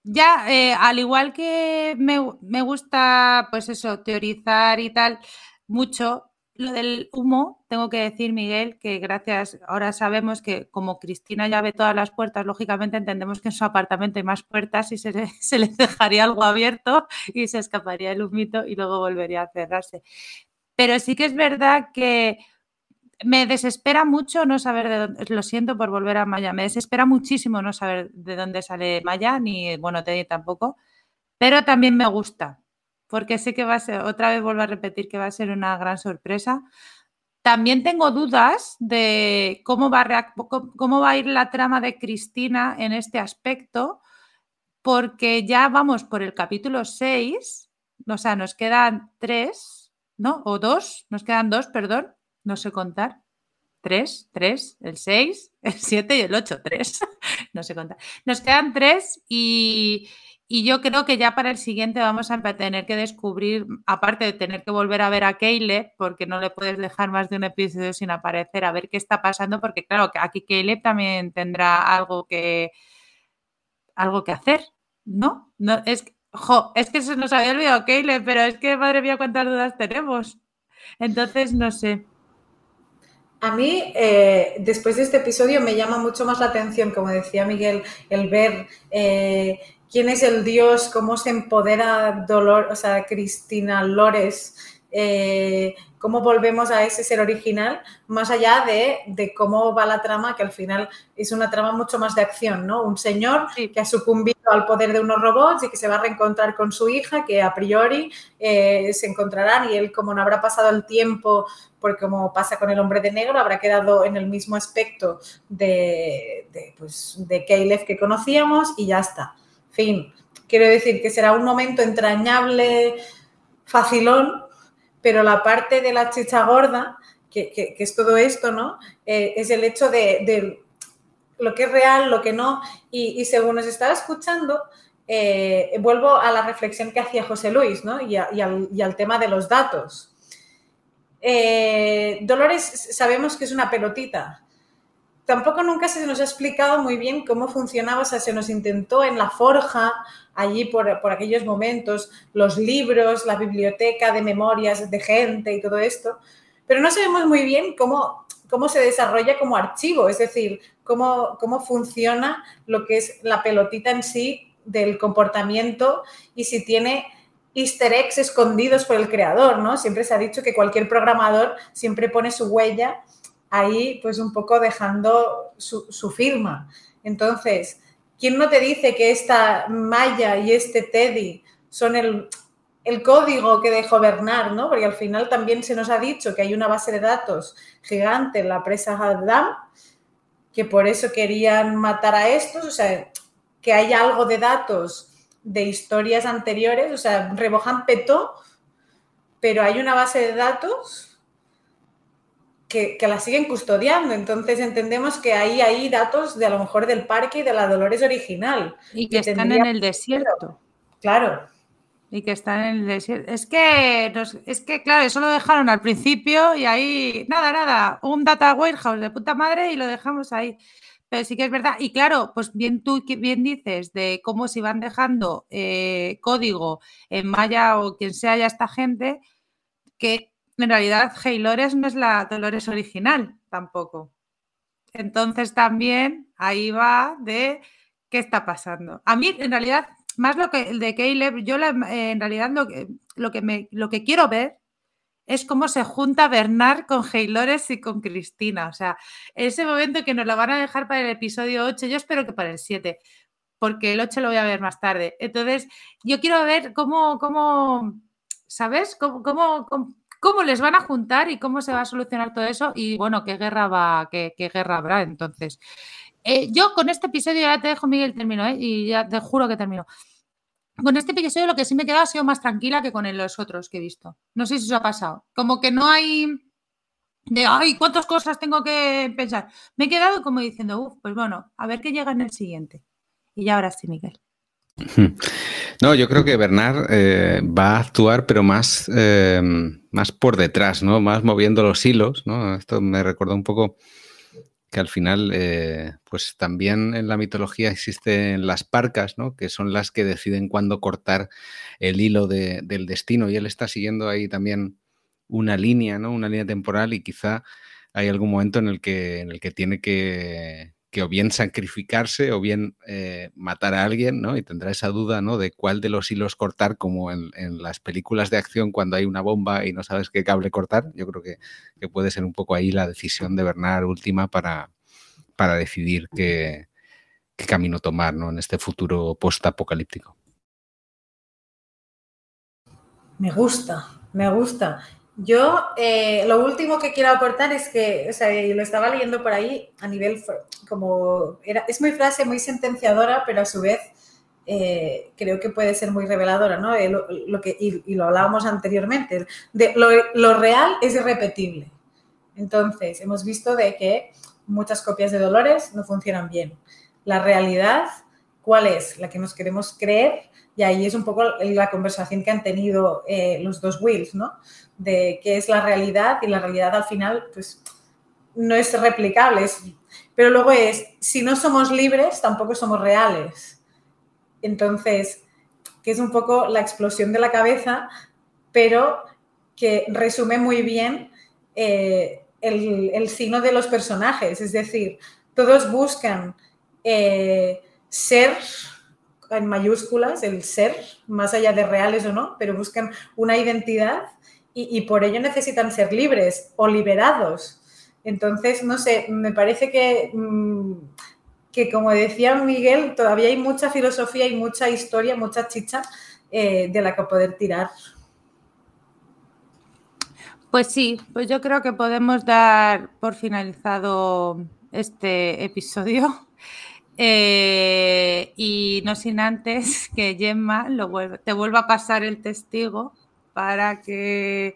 ya, eh, al igual que me, me, gusta, pues eso, teorizar y tal, mucho, lo del humo, tengo que decir, Miguel, que gracias, ahora sabemos que como Cristina ya ve todas las puertas, lógicamente entendemos que en su apartamento hay más puertas y se, le dejaría algo abierto y se escaparía el humito y luego volvería a cerrarse. Pero sí que es verdad que me desespera mucho no saber de dónde, lo siento por volver a Maya, me desespera muchísimo no saber de dónde sale Maya, ni bueno, Teddy tampoco, pero también me gusta, porque sé que va a ser, otra vez vuelvo a repetir que va a ser una gran sorpresa. También tengo dudas de cómo va a, ir la trama de Cristina en este aspecto, porque ya vamos por el capítulo 6, o sea, nos quedan tres, ¿no? O dos, nos quedan dos, perdón no sé contar. Tres, tres, el seis, el siete y el ocho, tres. no sé contar. Nos quedan tres y, yo creo que ya para el siguiente vamos a tener que descubrir, aparte de tener que volver a ver a Caleb, porque no le puedes dejar más de un episodio sin aparecer, a ver qué está pasando, porque claro, aquí Caleb también tendrá algo que algo que hacer, ¿no? no es, es que se nos había olvidado Caleb, pero es que madre mía cuántas dudas tenemos. Entonces, no sé. A mí, eh, después de este episodio, me llama mucho más la atención, como decía Miguel, el ver eh, quién es el dios, cómo se empodera Dolor, o sea, Cristina Lores eh, cómo volvemos a ese ser original, más allá de, cómo va la trama, que al final es una trama mucho más de acción, ¿no? Un señor que ha sucumbido al poder de unos robots y que se va a reencontrar con su hija, que a priori eh, se encontrarán y él, como no habrá pasado el tiempo, porque como pasa con el hombre de negro, habrá quedado en el mismo aspecto de, de, pues, de Caleb que conocíamos y ya está. Fin. Quiero decir que será un momento entrañable, facilón, pero la parte de la chicha gorda, que, es todo esto, ¿no? Eh, es el hecho de, lo que es real, lo que no, y, según nos estaba escuchando, eh, vuelvo a la reflexión que hacía José Luis, ¿no? Y, al, tema de los datos. Eh, Dolores sabemos que es una pelotita, tampoco nunca se nos ha explicado muy bien cómo funcionaba, o sea, se nos intentó en la forja, allí por, aquellos momentos, los libros, la biblioteca de memorias de gente y todo esto, pero no sabemos muy bien cómo, cómo se desarrolla como archivo, es decir, cómo, cómo funciona lo que es la pelotita en sí del comportamiento y si tiene easter eggs escondidos por el creador, ¿no? Siempre se ha dicho que cualquier programador siempre pone su huella ahí pues un poco dejando su, firma. Entonces, ¿quién no te dice que esta Maya y este Teddy son el, código que dejó Bernard, ¿no? Porque al final también se nos ha dicho que hay una base de datos gigante en la presa Haddam, que por eso querían matar a estos, o sea, que hay algo de datos de historias anteriores, o sea, Rebojan petó, pero hay una base de datos que, la siguen custodiando. Entonces entendemos que ahí hay datos de a lo mejor del parque y de la Dolores original. Y que, están en el desierto. Claro. Y que están en el desierto. Es que, es que, claro, eso lo dejaron al principio y ahí, nada, nada, un data warehouse de puta madre y lo dejamos ahí. Pero sí que es verdad. Y claro, pues bien tú bien dices de cómo se van dejando eh, código en Maya o quien sea ya esta gente, que en realidad Haylores no es la Dolores original tampoco. Entonces también ahí va de qué está pasando. A mí, en realidad, más lo que el de Caleb, yo en realidad lo que, lo que, me, lo que quiero ver es cómo se junta Bernard con Haylores y con Cristina. O sea, ese momento que nos lo van a dejar para el episodio 8, yo espero que para el 7, porque el 8 lo voy a ver más tarde. Entonces, yo quiero ver cómo, cómo ¿sabes? cómo cómo les van a juntar y cómo se va a solucionar todo eso y bueno, qué guerra va, qué, guerra habrá entonces. Eh, yo con este episodio ya te dejo, Miguel, termino, ¿eh? y ya te juro que termino. Con este episodio lo que sí me he quedado ha sido más tranquila que con los otros que he visto. No sé si eso ha pasado. Como que no hay de, ay, ¿cuántas cosas tengo que pensar? Me he quedado como diciendo, uff, pues bueno, a ver qué llega en el siguiente. Y ya ahora sí, Miguel. No, yo creo que Bernard eh, va a actuar, pero más, em, más por detrás, ¿no? Más moviendo los hilos, ¿no? Esto me recordó un poco que al final, eh, pues también en la mitología existen las parcas, ¿no? Que son las que deciden cuándo cortar el hilo del destino. Y él está siguiendo ahí también una línea, ¿no? Una línea temporal y quizá hay algún momento en el que, en el que tiene que, que o bien sacrificarse o bien eh, matar a alguien, ¿no? Y tendrá esa duda, ¿no? De cuál de los hilos cortar, como en, las películas de acción cuando hay una bomba y no sabes qué cable cortar. Yo creo que, puede ser un poco ahí la decisión de Bernard última para, para decidir qué, qué camino tomar, ¿no? En este futuro post-apocalíptico. Me gusta, me gusta. Yo eh, lo último que quiero aportar es que, o sea, lo estaba leyendo por ahí a nivel como, es muy frase, muy sentenciadora, pero a su vez eh, creo que puede ser muy reveladora, ¿no? Eh, lo, que, y, lo hablábamos anteriormente, de lo, lo, real es irrepetible. Entonces, hemos visto de que muchas copias de Dolores no funcionan bien. La realidad, ¿cuál es? La que nos queremos creer y ahí es un poco la conversación que han tenido los dos Wills, ¿no? de qué es la realidad y la realidad al final pues no es replicable. pero luego es, si no somos libres, tampoco somos reales. Entonces, que es un poco la explosión de la cabeza, pero que resume muy bien eh, el, signo de los personajes. Es decir, todos buscan eh, ser en mayúsculas, el ser, más allá de reales o no, pero buscan una identidad y, por ello necesitan ser libres o liberados. Entonces, no sé, me parece que, mm, que como decía Miguel, todavía hay mucha filosofía y mucha historia, mucha chicha eh, de la que poder tirar. Pues sí, pues yo creo que podemos dar por finalizado este episodio. Eh, y no sin antes que Gemma lo te vuelva a pasar el testigo para que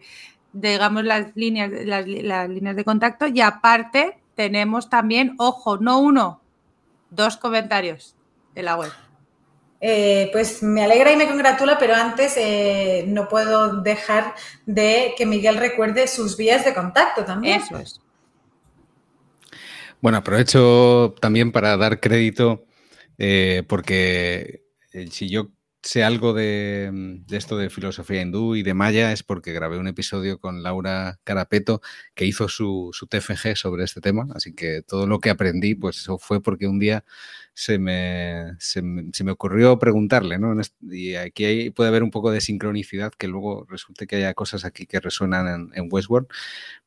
digamos las líneas, las, líneas de contacto y aparte tenemos también, ojo, no uno, dos comentarios de la web. Eh, pues me alegra y me congratula, pero antes eh, no puedo dejar de que Miguel recuerde sus vías de contacto también. Eso es. Bueno, aprovecho también para dar crédito, eh, porque si yo sé algo mm, de, esto de filosofía hindú y de Maya es porque grabé un episodio con Laura Carapeto que hizo su, TFG sobre este tema, así que todo lo que aprendí, pues eso fue porque un día se me, se me, ocurrió preguntarle, ¿no? Y aquí puede haber un poco de sincronicidad, que luego resulte que haya cosas aquí que resuenan en, Westworld,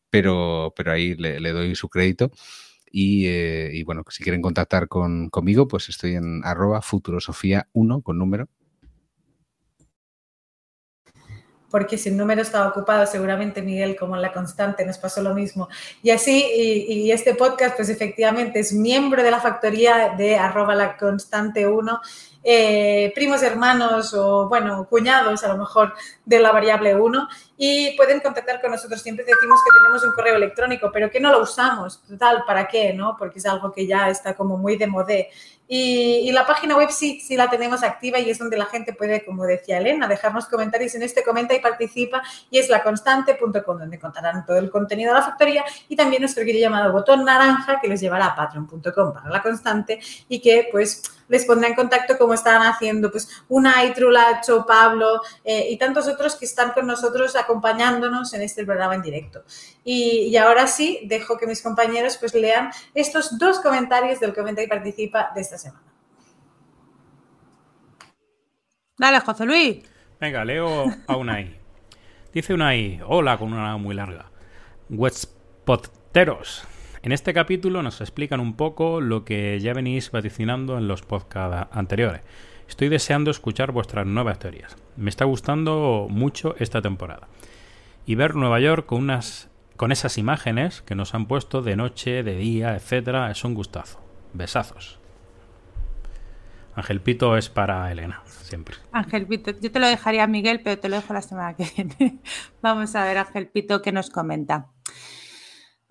pero, pero ahí le, doy su crédito. Y, eh, y, bueno, si quieren contactar con, conmigo, pues estoy en arroba futurosofía1 con número porque si el número estaba ocupado, seguramente Miguel, como en la constante, nos pasó lo mismo. Y así, y, este podcast, pues efectivamente es miembro de la factoría de arroba la constante 1 eh, primos hermanos o, bueno, cuñados a lo mejor de la variable 1 y pueden contactar con nosotros. Siempre decimos que tenemos un correo electrónico, pero que no lo usamos. Total, ¿para qué? ¿no? Porque es algo que ya está como muy de modé. Y, la página web sí, sí la tenemos activa y es donde la gente puede, como decía Elena, dejarnos comentarios en este comenta y participa y es laconstante.com donde contarán todo el contenido de la factoría y también nuestro querido llamado botón naranja que les llevará a patreon.com para la constante y que pues les pondrá en contacto como estaban haciendo pues una Trulacho, Pablo eh, y tantos otros que están con nosotros acompañándonos en este programa en directo. Y, ahora sí, dejo que mis compañeros pues lean estos dos comentarios del Comenta y Participa de esta semana. Dale, José Luis. Venga, leo a Unai. Dice Unai, hola con una muy larga. Westpotteros. En este capítulo nos explican un poco lo que ya venís vaticinando en los podcasts anteriores. Estoy deseando escuchar vuestras nuevas teorías. Me está gustando mucho esta temporada. Y ver Nueva York con unas con esas imágenes que nos han puesto de noche, de día, etcétera, es un gustazo. Besazos. Ángel Pito es para Elena, siempre. Ángel Pito, yo te lo dejaría a Miguel, pero te lo dejo la semana que viene. Vamos a ver, Ángel Pito, qué nos comenta.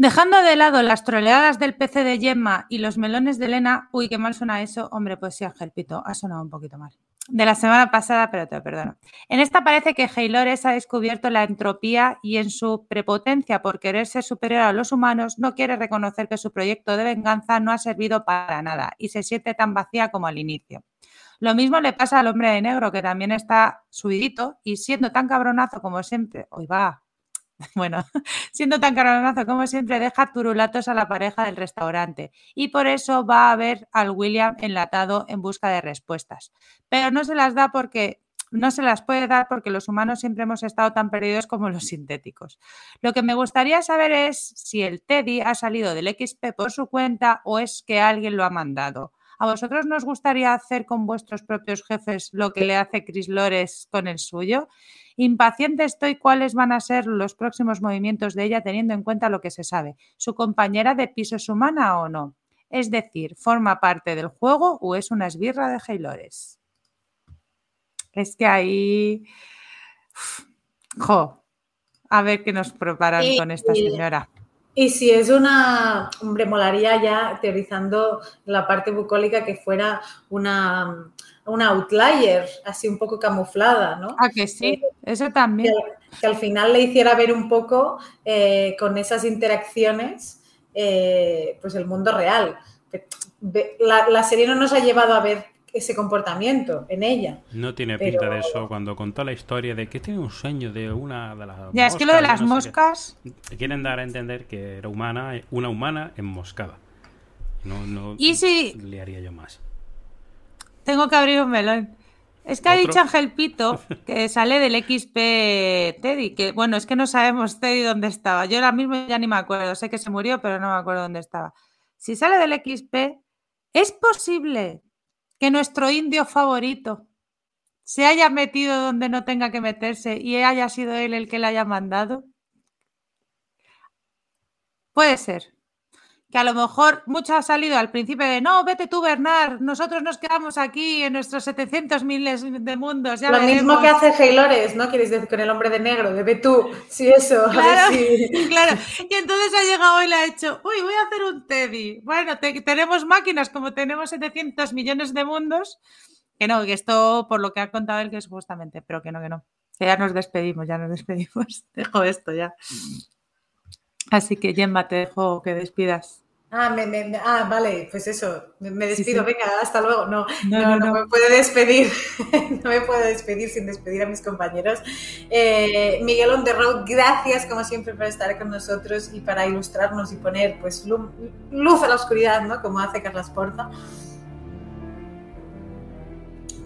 Dejando de lado las troleadas del PC de Gemma y los melones de Elena, uy, qué mal suena eso. Hombre, pues sí, Ángel ha sonado un poquito mal. de la semana pasada, pero te perdono. En esta parece que Heylores ha descubierto la entropía y en su prepotencia por querer ser superior a los humanos no quiere reconocer que su proyecto de venganza no ha servido para nada y se siente tan vacía como al inicio. Lo mismo le pasa al hombre de negro, que también está subidito y siendo tan cabronazo como siempre, hoy va, bueno, siendo tan cabronazo como siempre, deja turulatos a la pareja del restaurante y por eso va a ver al William enlatado en busca de respuestas. Pero no se las da porque no se las puede dar porque los humanos siempre hemos estado tan perdidos como los sintéticos. Lo que me gustaría saber es si el Teddy ha salido del XP por su cuenta o es que alguien lo ha mandado. ¿A vosotros nos gustaría hacer con vuestros propios jefes lo que le hace Chris Lores con el suyo? Impaciente estoy cuáles van a ser los próximos movimientos de ella teniendo en cuenta lo que se sabe. ¿Su compañera de piso es humana o no? Es decir, ¿forma parte del juego o es una esbirra de Haylores? Es que ahí... Jo, a ver qué nos preparan con esta señora. Y si es una, hombre, molaría ya teorizando la parte bucólica que fuera una, una outlier, así un poco camuflada, ¿no? Ah, que sí, eh, eso también. Que, al final le hiciera ver un poco eh, con esas interacciones, eh, pues el mundo real. La, la, serie no nos ha llevado a ver ese comportamiento en ella. No tiene pinta de eso cuando contó la historia de que tiene un sueño de una de las Ya, es que lo de las moscas... Quieren dar a entender que era humana, una humana enmoscada. No, no ¿Y si... le haría yo más. Tengo que abrir un melón. Es que ha dicho Ángel Pito que sale del XP Teddy, que bueno, es que no sabemos Teddy dónde estaba. Yo ahora mismo ya ni me acuerdo, sé que se murió, pero no me acuerdo dónde estaba. Si sale del XP, es posible que nuestro indio favorito se haya metido donde no tenga que meterse y haya sido él el que le haya mandado? Puede ser. Que a lo mejor mucho ha salido al principio de no, vete tú, Bernard, nosotros nos quedamos aquí en nuestros 700 miles de mundos. Ya lo mismo que hace Heylores, ¿no? Quieres decir con el hombre de negro, de ve tú, sí, eso. Claro, claro. Y entonces ha llegado y le ha hecho, uy, voy a hacer un Teddy. Bueno, tenemos máquinas como tenemos 700 millones de mundos. Que no, que esto por lo que ha contado él que supuestamente, pero que no, que no. Que ya nos despedimos, ya nos despedimos. Dejo esto ya. Así que Gemma, te dejo que despidas. Ah, me, ah, vale, pues eso, me, despido, venga, hasta luego. No no, no, me puedo despedir, no me puedo despedir sin despedir a mis compañeros. Eh, Miguel on the road, gracias como siempre por estar con nosotros y para ilustrarnos y poner pues luz a la oscuridad, ¿no? Como hace Carlas Porta.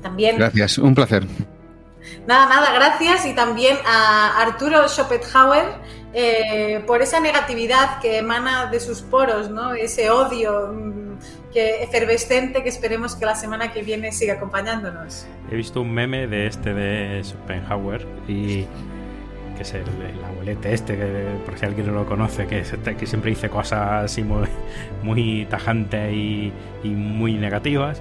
También. Gracias, un placer. Nada, nada, gracias y también a Arturo Schopenhauer eh, por esa negatividad que emana de sus poros, ¿no? ese odio mm, que, efervescente que esperemos que la semana que viene siga acompañándonos. He visto un meme de este de Schopenhauer y que es el, abuelete este, que, por si alguien no lo conoce, que, este, que siempre dice cosas así muy, muy tajantes y, muy negativas,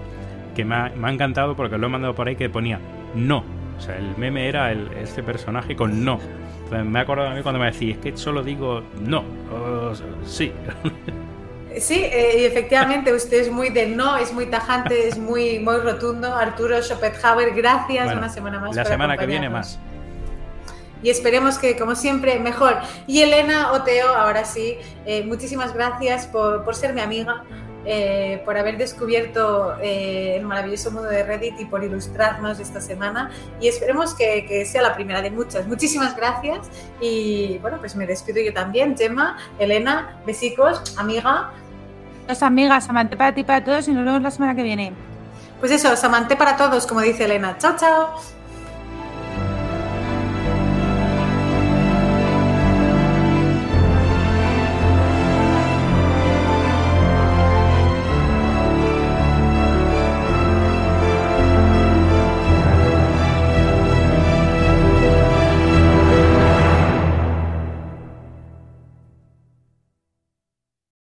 que me ha, me ha, encantado porque lo he mandado por ahí que ponía no. O sea, el meme era el, este personaje con no me he acordado a mí cuando me decís, es que solo digo no, sí. Sí, eh, y efectivamente, usted es muy de no, es muy tajante, es muy, muy rotundo. Arturo Schopenhauer, gracias una semana más. La semana que viene más. Y esperemos que, como siempre, mejor. Y Elena Oteo, ahora sí, eh, muchísimas gracias por, por ser mi amiga. Eh, por haber descubierto eh, el maravilloso mundo de Reddit y por ilustrarnos esta semana. Y esperemos que, sea la primera de muchas. Muchísimas gracias. Y bueno, pues me despido yo también. Gemma, Elena, besicos, amiga. Los amigas, amante para ti, para todos y nos vemos la semana que viene. Pues eso, Samante para todos, como dice Elena. Chao, chao.